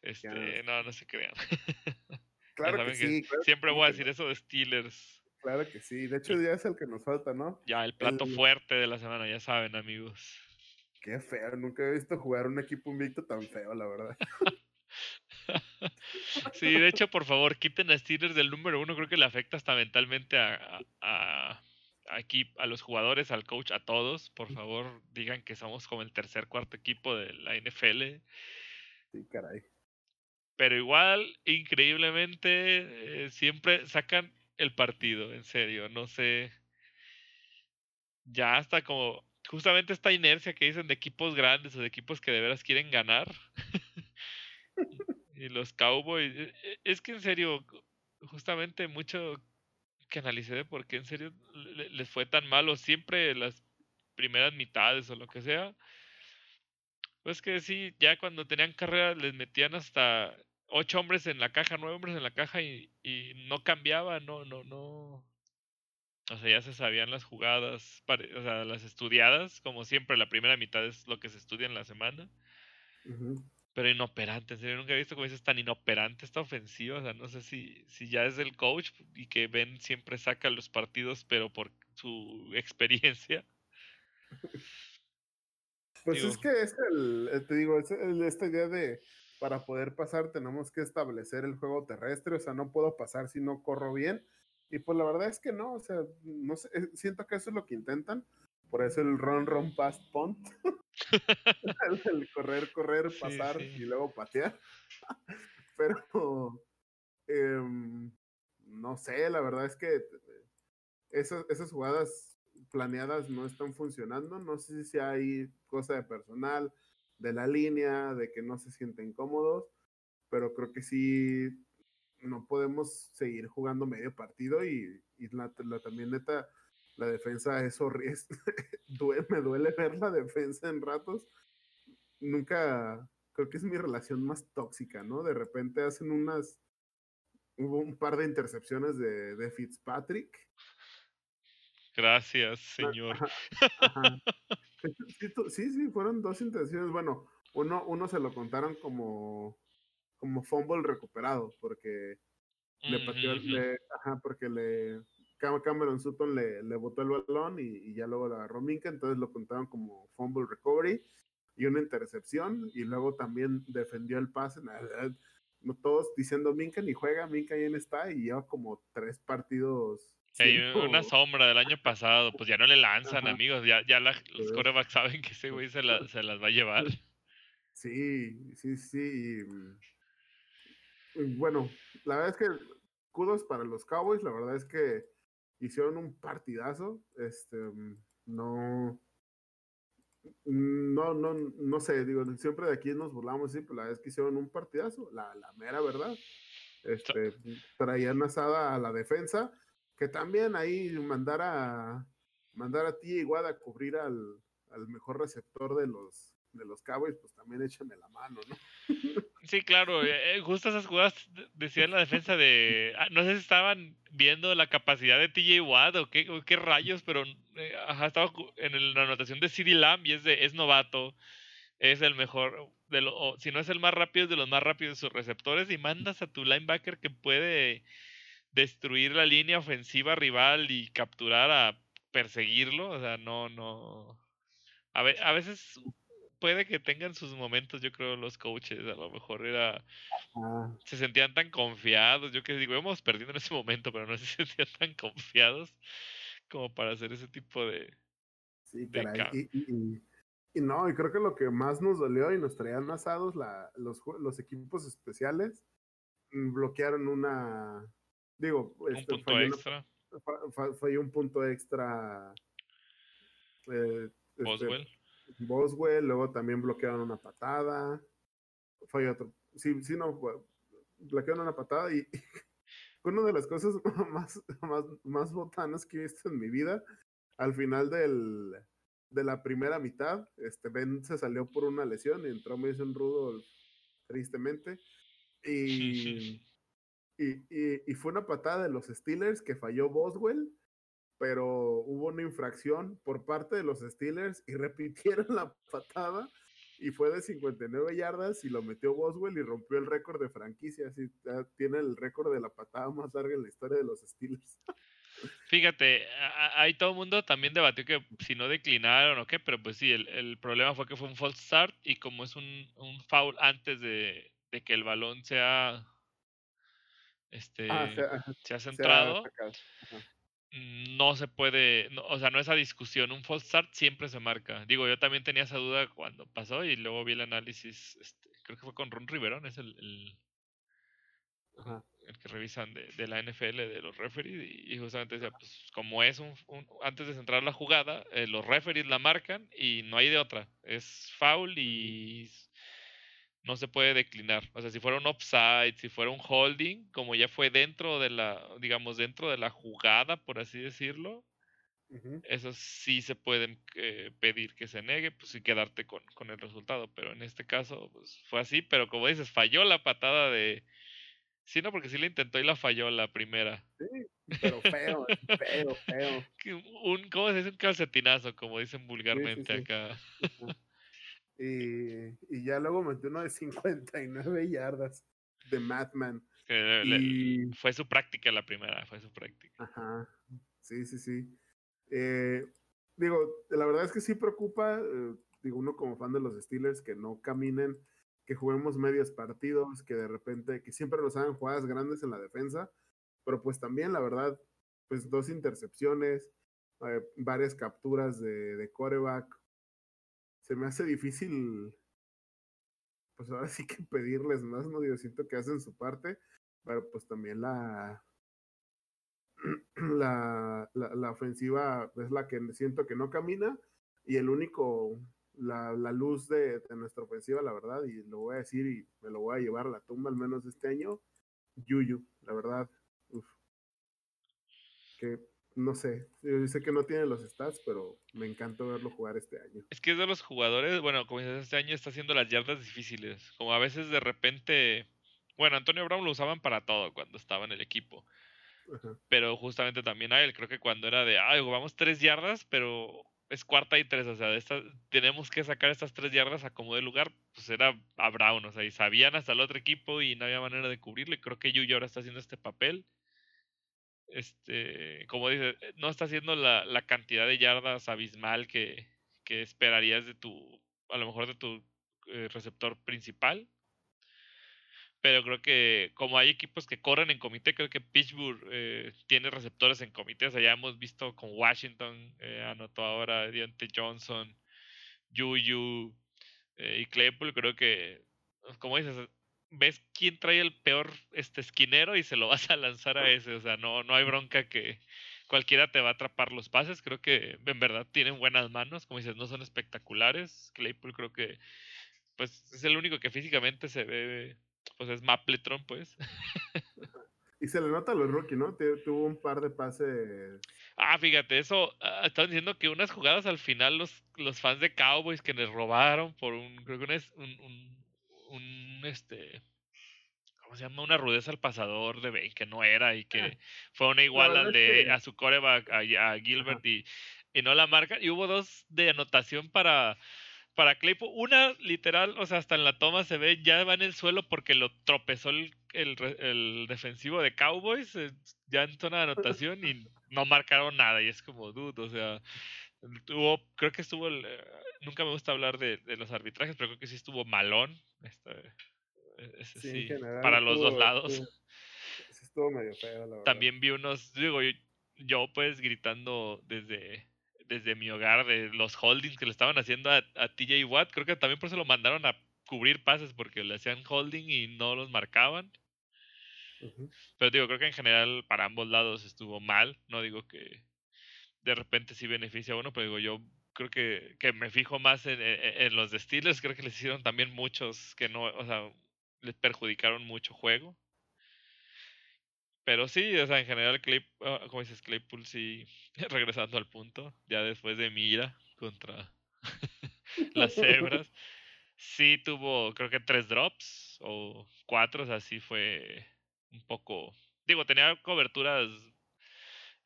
Este, no, no se crean. Claro que sí. siempre voy a decir eso de Steelers. Claro que sí. De hecho, ya es el que nos falta, ¿no? Ya, el plato fuerte de la semana, ya saben, amigos. Qué feo, nunca he visto jugar un equipo invicto tan feo, la verdad. <laughs> sí, de hecho, por favor, quiten a Steelers del número uno, creo que le afecta hasta mentalmente a, a, aquí, a los jugadores, al coach, a todos. Por favor, digan que somos como el tercer, cuarto equipo de la NFL. Sí, caray. Pero igual, increíblemente, eh, siempre sacan el partido, en serio, no sé. Ya hasta como justamente esta inercia que dicen de equipos grandes o de equipos que de veras quieren ganar. y los Cowboys, e, e, es que en serio, justamente mucho que analicé de por qué en serio les fue tan malo siempre las primeras mitades o lo que sea. Pues que sí, ya cuando tenían carrera les metían hasta ocho hombres en la caja, nueve hombres en la caja y, y no cambiaba, no, no, no. O sea, ya se sabían las jugadas, o sea, las estudiadas, como siempre, la primera mitad es lo que se estudia en la semana. Pero inoperante, en serio, nunca he visto como dices tan inoperante esta ofensiva. O sea, no sé si, si ya es el coach y que Ben siempre saca los partidos, pero por su <laughs> experiencia. Pues es que es el, eh, te digo, es esta idea de para poder pasar tenemos que establecer el juego terrestre, o sea, no puedo pasar si no corro bien. Y pues la verdad es que no, o sea, no sé, eh, siento que eso es lo que intentan. Por eso el run, run, pass, punt. <laughs> el, correr, correr, pasar y luego patear. <laughs> Pero, em, no sé, la verdad es que esas, esas jugadas planeadas no están funcionando. No sé si hay cosa de personal, de la línea, de que no se sienten cómodos, pero creo que sí no podemos seguir jugando medio partido y, la, también neta, la defensa es horrible. <laughs> me duele ver la defensa en ratos. Nunca, creo que es mi relación más tóxica, ¿no? De repente hacen unas, hubo un par de intercepciones de Fitzpatrick. Gracias, señor. <laughs> Sí, sí, fueron dos intenciones. Bueno, uno, uno se lo contaron como, como fumble recuperado, porque le pateó, ajá, porque le Cameron Sutton le, le botó el balón y, ya luego lo agarró Minka, entonces lo contaron como fumble recovery y una intercepción, y luego también defendió el pase. No todos diciendo Minka ni juega, Minka ahí está, y lleva como tres partidos hay una sombra del año pasado, pues ya no le lanzan, amigos. Ya, ya los corebacks saben que ese güey se, se, las va a llevar. Sí, sí, sí. bueno, la verdad es que kudos para los Cowboys. La verdad es que hicieron un partidazo. Este, no. No, no, no sé, digo, siempre de aquí nos burlamos, sí, pero la verdad es que hicieron un partidazo, la, la mera verdad. Este, traían asada a la defensa que también ahí mandar a mandar a ti igual a cubrir al, mejor receptor de los de los Cowboys, pues también échame la mano, ¿no? <laughs> Sí, claro, eh, eh, justo esas jugadas decían la defensa de, ah, no sé si estaban viendo la capacidad de TJ Watt o qué, qué rayos, pero eh, estaba en la anotación de CD Lamb y es de, es novato, es el mejor, de lo, si no es el más rápido, es de los más rápidos de sus receptores y mandas a tu linebacker que puede destruir la línea ofensiva rival y capturar a perseguirlo, o sea, no, no. A, a veces puede que tengan sus momentos, yo creo, los coaches, a lo mejor era. Se sentían tan confiados, yo que digo, hemos perdido en ese momento, pero no <laughs> se sentían tan confiados como para hacer ese tipo de. Sí, caray. Y, no, y creo que lo que más nos dolió y nos traían asados la, los, los equipos especiales mm, bloquearon una Digo, un este, punto extra. fue un punto extra. Eh, este, Boswell. Boswell, luego también bloquearon una patada. Fue otro. Sí, sí, no, bloquearon una patada y <laughs> una de las cosas <laughs> más, más, más botanas que he visto en mi vida, al final del, de la primera mitad. Este Ben se salió por una lesión y entró Mason Rudolph tristemente. <laughs> Y, y, y, fue una patada de los Steelers que falló Boswell, pero hubo una infracción por parte de los Steelers y <laughs> repitieron la patada y fue de 59 yardas y lo metió Boswell y rompió el récord de franquicia. Así tiene el récord de la patada más larga en la historia de los Steelers. <laughs> Fíjate, ahí todo el mundo también debatió que si no declinaron o qué, pero pues sí, el, problema fue que fue un false start y como es un, un foul antes de, que el balón sea este ah, se, ha centrado, no se puede, o sea, no esa discusión, un false start siempre se marca. Digo, yo también tenía esa duda cuando pasó y luego vi el análisis, este, creo que fue con Ron Riverón, es el, el, el que revisan de, de, la NFL, de los referees, y, justamente decía, pues como es un, antes de centrar la jugada, eh, los referees la marcan y no hay de otra, es foul y no se puede declinar. O sea, si fuera un offside, si fuera un holding, como ya fue dentro de la, digamos, dentro de la jugada, por así decirlo, eso sí se pueden eh, pedir que se negue, pues y quedarte con, con, el resultado. Pero en este caso, pues fue así, pero como dices, falló la patada de... Sí, no, porque sí le intentó y la falló la primera. Sí, pero feo, feo, feo. <laughs> Un, ¿Cómo se dice? Un calcetinazo, como dicen vulgarmente acá. Y, y, ya luego metió uno de 59 yardas de Madman. Y... fue su práctica la primera, fue su práctica. Ajá, sí, sí, sí. Eh, digo, la verdad es que sí preocupa, eh, digo, uno como fan de los Steelers, que no caminen, que juguemos medios partidos, que de repente, que siempre nos hagan jugadas grandes en la defensa, pero pues también, la verdad, pues dos intercepciones, eh, varias capturas de, de coreback, se me hace difícil, pues ahora sí que pedirles más, no digo, siento que hacen su parte, pero pues también <clears throat> la, la, la, ofensiva es la que siento que no camina y el único, la, la luz de, de, nuestra ofensiva, la verdad, y lo voy a decir y me lo voy a llevar a la tumba al menos este año, Yuyu, la verdad, uf, que no sé, yo sé que no tiene los stats, pero me encanta verlo jugar este año. Es que es de los jugadores, bueno, como dices, este año está haciendo las yardas difíciles. Como a veces de repente, bueno, Antonio Brown lo usaban para todo cuando estaba en el equipo. Pero justamente también a él, creo que cuando era de, ay, vamos tres yardas, pero es cuarta y tres, o sea, de tenemos que sacar estas tres yardas a como de lugar, pues era a Brown, o sea, y sabían hasta el otro equipo y no había manera de cubrirlo. Y creo que Yuyo ahora está haciendo este papel este, como dice, eh, no está haciendo la, la cantidad de yardas abismal que, que, esperarías de tu, a lo mejor de tu eh, receptor principal. Pero creo que como hay equipos que corren en comité, creo que Pittsburgh eh, tiene receptores en comité. O sea, ya hemos visto con Washington, anotó ahora Diante Johnson, Juju y Claypool. Creo que, como dices, ves quién trae el peor este esquinero y se lo vas a lanzar a ese. O sea, no, no hay bronca que cualquiera te va a atrapar los pases. Creo que en verdad tienen buenas manos. Como dices, no son espectaculares. Claypool creo que pues es el único que físicamente se ve, pues es Mapletron, pues. Y se le nota a los rookie, ¿no? Tuvo un par de pases. Ah, fíjate, eso. Ah, están diciendo que unas jugadas al final los, los fans de Cowboys que les robaron por un. Creo que un, un un este ¿cómo se llama? Una rudeza al pasador de que no era y que ah. fue una igual al de a su coreback, a, Gilbert y, y, no la marca. Y hubo dos de anotación para, para Claypool. Una literal, o sea, hasta en la toma se ve, ya va en el suelo porque lo tropezó el, el, el defensivo de Cowboys, eh, ya en zona de anotación y no marcaron nada. Y es como, dude, o sea, tuvo, creo que estuvo, el, eh, nunca me gusta hablar de, de, los arbitrajes, pero creo que sí estuvo malón. Este, e, sí, para los dos lados. Estuvo, medio feo, la verdad. También vi unos, digo, yo, pues gritando desde, desde mi hogar de los holdings que le estaban haciendo a, a TJ Watt. Creo que también por eso lo mandaron a cubrir pases porque le hacían holding y no los marcaban. Pero digo, creo que en general para ambos lados estuvo mal. No digo que, de repente sí beneficia a uno, pero digo, yo creo que, que me fijo más en, en, los destiles, creo que les hicieron también muchos que no, o sea, les perjudicaron mucho juego. Pero sí, o sea, en general, Clay, ah, como dices, Claypool sí, <laughs> regresando al punto, ya después de mi ira, contra <laughs> las <laughs> cebras. Sí tuvo, creo que tres drops o cuatro, o sea, sí fue un poco... Digo, tenía coberturas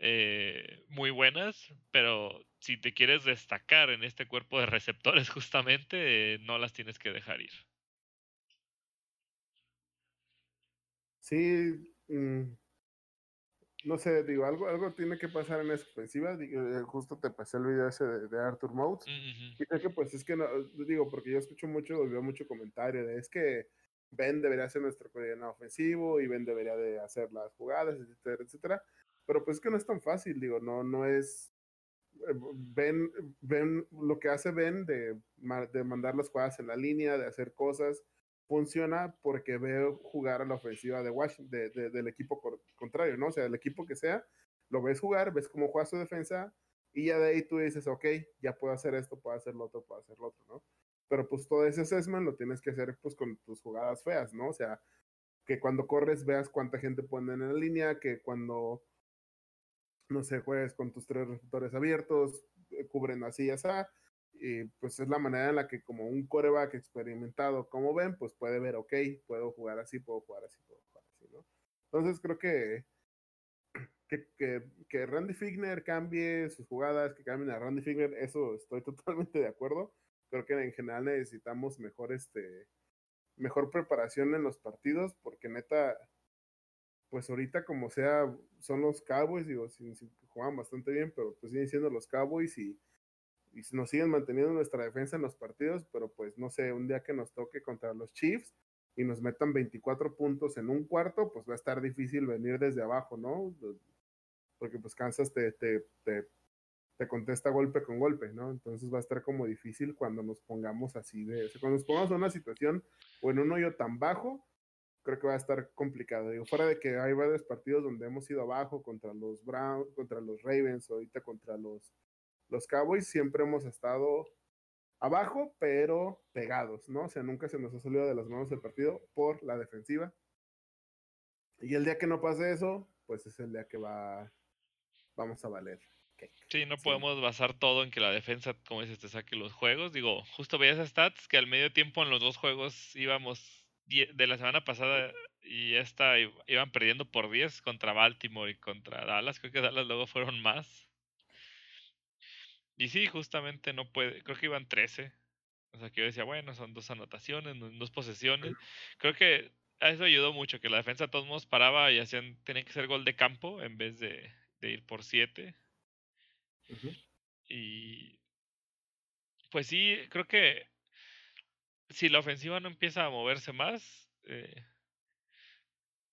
eh, muy buenas, pero si te quieres destacar en este cuerpo de receptores <laughs> justamente, no las tienes que dejar ir. Sí, mm, no sé, digo, algo, algo tiene que pasar en esa ofensiva. Eh, justo te pasé el video ese de, Arthur Motes. Y creo que pues es que no, digo, porque yo escucho mucho, veo mucho comentario de es que Ben debería ser nuestro coordinador ofensivo y Ben debería de hacer las jugadas, etcétera, etcétera. Pero pues es que no es tan fácil, digo, no, no es. Eh, ben lo que hace Ben de, de mandar las jugadas en la línea, de hacer cosas, funciona porque veo jugar a la ofensiva de Washington, de, del equipo contrario, ¿no? O sea, el equipo que sea, lo ves jugar, ves cómo juega su defensa y ya de ahí tú dices, ok, ya puedo hacer esto, puedo hacer lo otro, puedo hacer lo otro, ¿no? Pero pues todo ese assessment lo tienes que hacer pues con tus jugadas feas, ¿no? O sea, que cuando corres veas cuánta gente pone en la línea, que cuando, no sé, juegues con tus tres receptores abiertos, eh, cubren así y así, y pues es la manera en la que como un coreback experimentado, como ven, pues puede ver, ok, puedo jugar así, puedo jugar así, puedo jugar así, ¿no? Entonces creo que, que, que, que Randy Figner cambie sus jugadas, que cambien a Randy Figner, eso estoy <laughs> totalmente de acuerdo. Creo que en general necesitamos mejor, este, mejor preparación en los partidos, porque neta, pues ahorita como sea, son los Cowboys, digo, si, juegan bastante bien, pero pues siguen siendo los Cowboys y nos siguen manteniendo nuestra defensa en los partidos, pero pues no sé, un día que nos toque contra los Chiefs y nos metan 24 puntos en un cuarto, pues va a estar difícil venir desde abajo, ¿no? Porque pues Kansas te, te, te, te contesta golpe con golpe, ¿no? Entonces va a estar como difícil cuando nos pongamos así de, cuando nos pongamos en una situación o en un hoyo tan bajo, creo que va a estar complicado. Digo, fuera de que hay varios partidos donde hemos ido abajo contra los Browns, contra los Ravens, ahorita contra los los Cowboys siempre hemos estado abajo, pero pegados, ¿no? O sea, nunca se nos ha salido de las manos el partido por la defensiva. Y el día que no pase eso, pues es el día que va, vamos a valer. Sí, no podemos basar todo en que la defensa, como dices, te saque los juegos. Digo, justo veías stats que al medio tiempo en los dos juegos íbamos de la semana pasada y esta iban perdiendo por 10 contra Baltimore y contra Dallas. Creo que Dallas luego fueron más. Y sí, justamente no puede, creo que iban 13. O sea, que yo decía, bueno, son dos anotaciones, dos posesiones. Creo que eso ayudó mucho, que la defensa de todos modos paraba y hacían, tenían que ser gol de campo en vez de, ir por 7. Y pues sí, creo que si la ofensiva no empieza a moverse más, eh,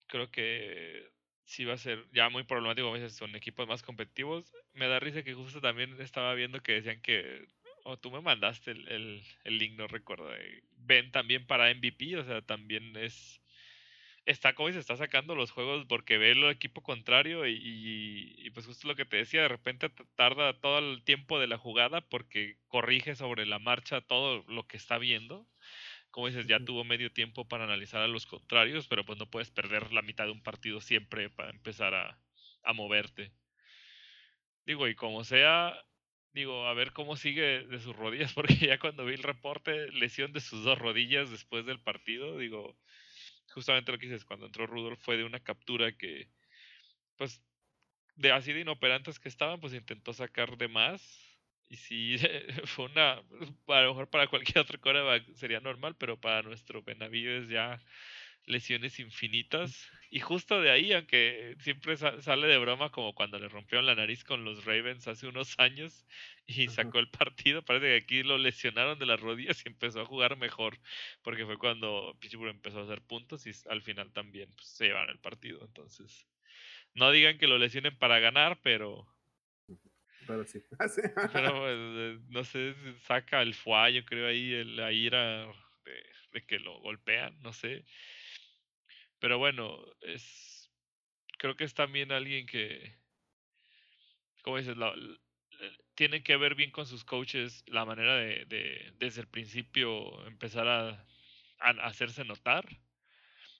creo que sí va a ser ya muy problemático a veces son equipos más competitivos. Me da risa que justo también estaba viendo que decían que, o tú me mandaste el, el, link, no recuerdo, ven también para MVP, o sea, también es, está como se está sacando los juegos porque ve el equipo contrario y, y, pues justo lo que te decía, de repente tarda todo el tiempo de la jugada porque corrige sobre la marcha todo lo que está viendo como dices, ya tuvo medio tiempo para analizar a los contrarios, pero pues no puedes perder la mitad de un partido siempre para empezar a, a moverte. Digo, y como sea, digo, a ver cómo sigue de sus rodillas, <laughs> porque ya cuando vi el reporte, lesión de sus dos rodillas después del partido, digo, justamente lo que dices, cuando entró Rudolf fue de una captura que, pues, de así de inoperantes que estaban, pues intentó sacar de más y sí, <laughs> fue una, a lo mejor para cualquier otro coreback sería normal, pero para nuestro Benavides ya lesiones infinitas. Y justo de ahí, aunque siempre sale de broma como cuando le rompieron la nariz con los Ravens hace unos años y sacó el partido, parece que aquí lo lesionaron de las rodillas y empezó a jugar mejor, porque fue cuando Pittsburgh empezó a hacer puntos y al final también pues, se llevaron el partido. Entonces, no digan que lo lesionen para ganar, pero pero sí. <laughs> pero pues, eh, no sé, saca el fuá, yo creo ahí la ira de, que lo golpean, no sé. Pero bueno, es creo que es también alguien que, como dices, tiene que ver bien con sus coaches la manera de, de desde el principio empezar a, hacerse notar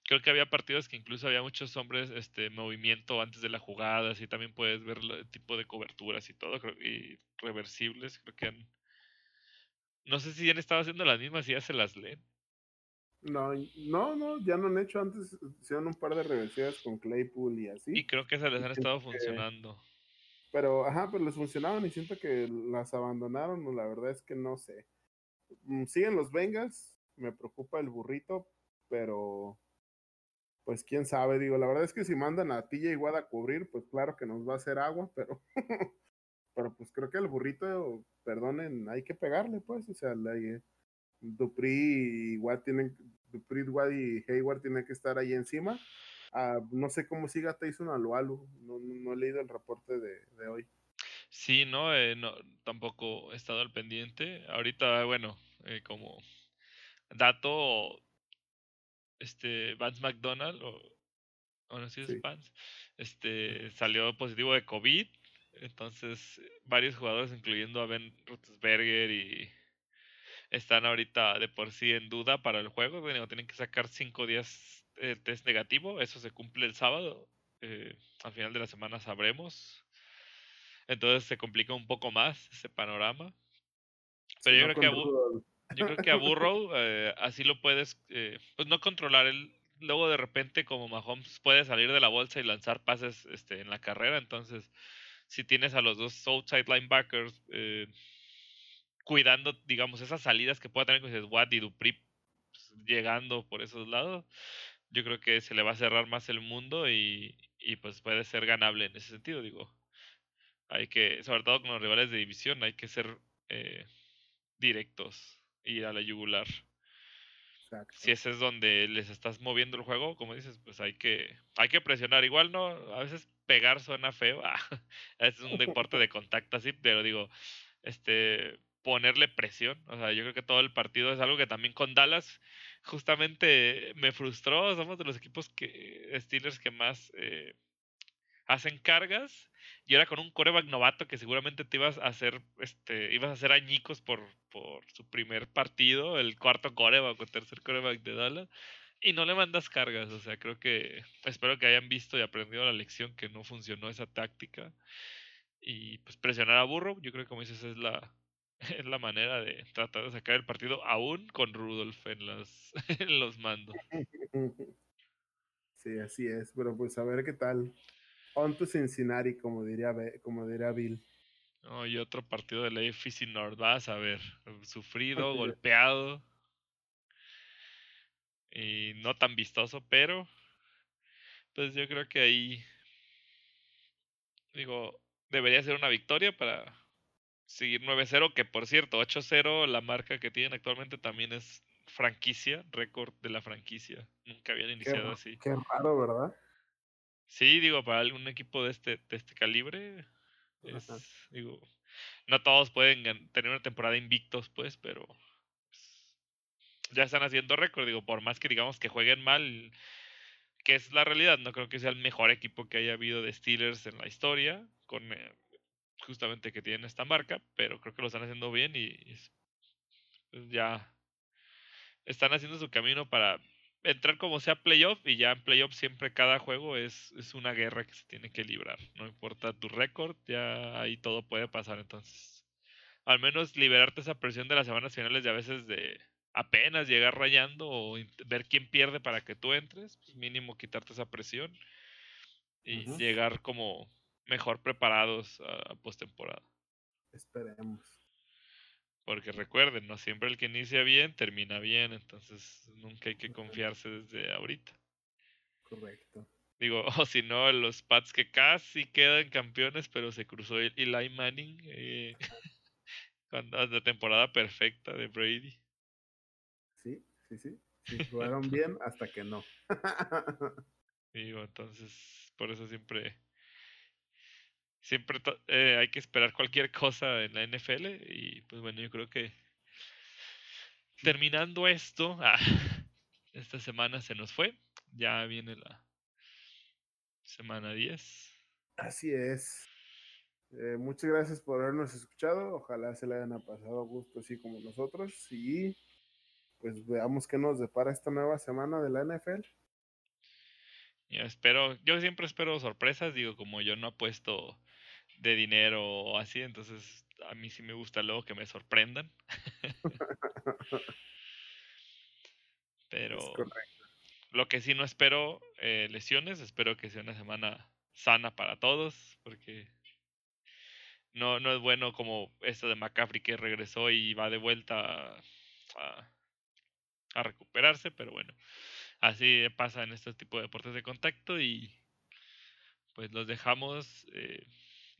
creo que había partidos que incluso había muchos hombres este movimiento antes de la jugada, así también puedes ver el tipo de coberturas y todo, y reversibles, creo que han, No sé si han estado haciendo las mismas y ya se las leen. No, no, no, ya no han hecho antes, hicieron un par de reversiones con Claypool y así. Y creo que esas les han estado funcionando. Pero, ajá, pero les funcionaban y siento que las abandonaron, la verdad es que no sé. Mm, siguen los Bengals, me preocupa el burrito, pero pues quién sabe, digo, la verdad es que si mandan a TJ Watt a cubrir, pues claro que nos va a hacer agua, <laughs> pero pero pues creo que el burrito, perdonen, hay que pegarle, pues, o sea, le, Dupri y Watt tienen, Dupri, Watt y Hayward tienen que estar ahí encima. Ah, no sé cómo siga Tyson Alualu, no, no, he leído el reporte de, de hoy. Sí, no, eh, no, tampoco he estado al pendiente. Ahorita, bueno, eh, como dato, este Vance McDonald, o, o no sé si es Vance, este, salió positivo de COVID. Entonces, varios jugadores, incluyendo a Ben Roethlisberger y están ahorita de por sí en duda para el juego. tienen que sacar cinco días de test negativo. Eso se cumple el sábado. Eh, al final de la semana sabremos. Entonces se complica un poco más ese panorama. Pero yo, creo que a yo, creo que a Burrow eh, así lo puedes, eh, pues no controlar. El, luego de repente como Mahomes puede salir de la bolsa y lanzar pases este, en la carrera. Entonces si tienes a los dos outside linebackers eh, cuidando, digamos, esas salidas que pueda tener con Watt y Dupri pues, llegando por esos lados, yo creo que se le va a cerrar más el mundo y, y pues puede ser ganable en ese sentido, digo. Hay que, sobre todo con los rivales de división, hay que ser eh, directos y ir a la yugular. Si ese es donde les estás moviendo el juego, como dices, pues hay que, hay que presionar. Igual no, a veces pegar suena feo. <laughs> es un deporte de contacto así, pero digo, este, ponerle presión. O sea, yo creo que todo el partido es algo que también con Dallas justamente me frustró. Somos de los equipos que Steelers que más eh, hacen cargas. Y era con un coreback novato que seguramente te ibas a hacer, este, ibas a hacer añicos por, por su primer partido, el cuarto coreback o tercer coreback de Dallas. Y no le mandas cargas, o sea, creo que espero que hayan visto y aprendido la lección que no funcionó esa táctica. Y pues presionar a Burro, yo creo que como dices es la, es la manera de tratar de sacar el partido aún con Rudolf en los, <laughs> en los mandos. Sí, así es, pero pues a ver qué tal. On to Cincinnati, como diría, como diría Bill. No, y otro partido de la AFC North, vas a ver, sufrido, golpeado y no tan vistoso, pero pues yo creo que ahí digo, debería ser una victoria para seguir 9-0, que por cierto, 8-0 la marca que tienen actualmente también es franquicia, récord de la franquicia. Nunca habían iniciado así. Qué raro, ¿verdad? Sí, digo, para algún equipo de este, de este calibre, es, digo, no todos pueden tener una temporada invictos, pues, pero ya están haciendo récord, digo, por más que digamos que jueguen mal, que es la realidad, no creo que sea el mejor equipo que haya habido de Steelers en la historia, con eh, justamente que tienen esta marca, pero creo que lo están haciendo bien y, pues, ya están haciendo su camino para entrar como sea playoff y ya en playoff siempre cada juego es, es una guerra que se tiene que librar, no importa tu récord, ya ahí todo puede pasar entonces. Al menos liberarte esa presión de las semanas finales y a veces de apenas llegar rayando o ver quién pierde para que tú entres, pues mínimo quitarte esa presión y llegar como mejor preparados a, postemporada. Esperemos. Porque recuerden, no siempre el que inicia bien termina bien, entonces nunca hay que confiarse desde ahorita. Correcto. Digo, <laughs> o si no, los Pats que casi quedan campeones, pero se cruzó el Eli Manning eh, <laughs> cuando la temporada perfecta de Brady. Sí, sí, sí. sí <laughs> jugaron bien hasta que no. Digo, entonces, por eso siempre siempre eh, hay que esperar cualquier cosa en la NFL y pues bueno, yo creo que terminando esto, ah, <laughs> esta semana se nos fue, ya viene la semana 10. Así es. Eh, muchas gracias por habernos escuchado, ojalá se le hayan pasado a gusto así como nosotros y pues veamos qué nos depara esta nueva semana de la NFL. Yo espero, yo siempre espero sorpresas, digo, como yo no apuesto de dinero o así, entonces a mí sí me gusta luego que me sorprendan. Pero lo que sí no espero eh, lesiones, espero que sea una semana sana para todos, porque no, no es bueno como esto de McCaffrey que regresó y va de vuelta a, a recuperarse, pero bueno, así pasa en este tipo de deportes de contacto y pues los dejamos. Eh,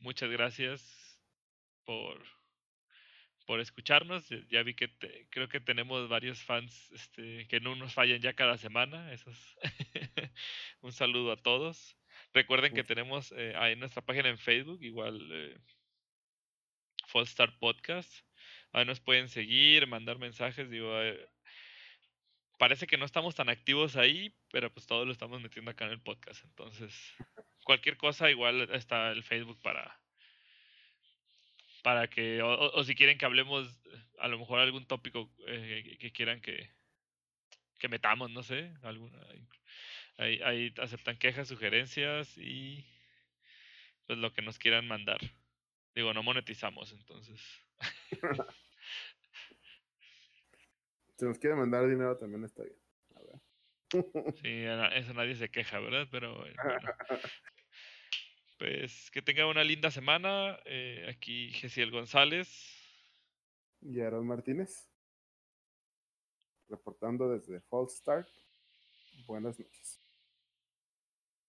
muchas gracias por, por escucharnos. Ya vi que creo que tenemos varios fans este, que no nos fallan ya cada semana. Eso <laughs> un saludo a todos. Recuerden que tenemos eh, ahí nuestra página en Facebook, igual eh, Star Podcast. Ahí nos pueden seguir, mandar mensajes. Digo, eh, parece que no estamos tan activos ahí, pero pues todo lo estamos metiendo acá en el podcast. Entonces, cualquier cosa, igual está el Facebook para para que, o, si quieren que hablemos a lo mejor algún tópico eh, que, quieran que, que metamos, no sé, alguna, ahí, ahí aceptan quejas, sugerencias y pues lo que nos quieran mandar. Digo, no monetizamos, entonces. <laughs> si nos quieren mandar dinero también está bien. Sí, eso nadie se queja, ¿verdad? Pero bueno. Pues que tenga una linda semana. Eh, aquí Gesiel González. Y Aaron Martínez. Reportando desde False Start. Buenas noches.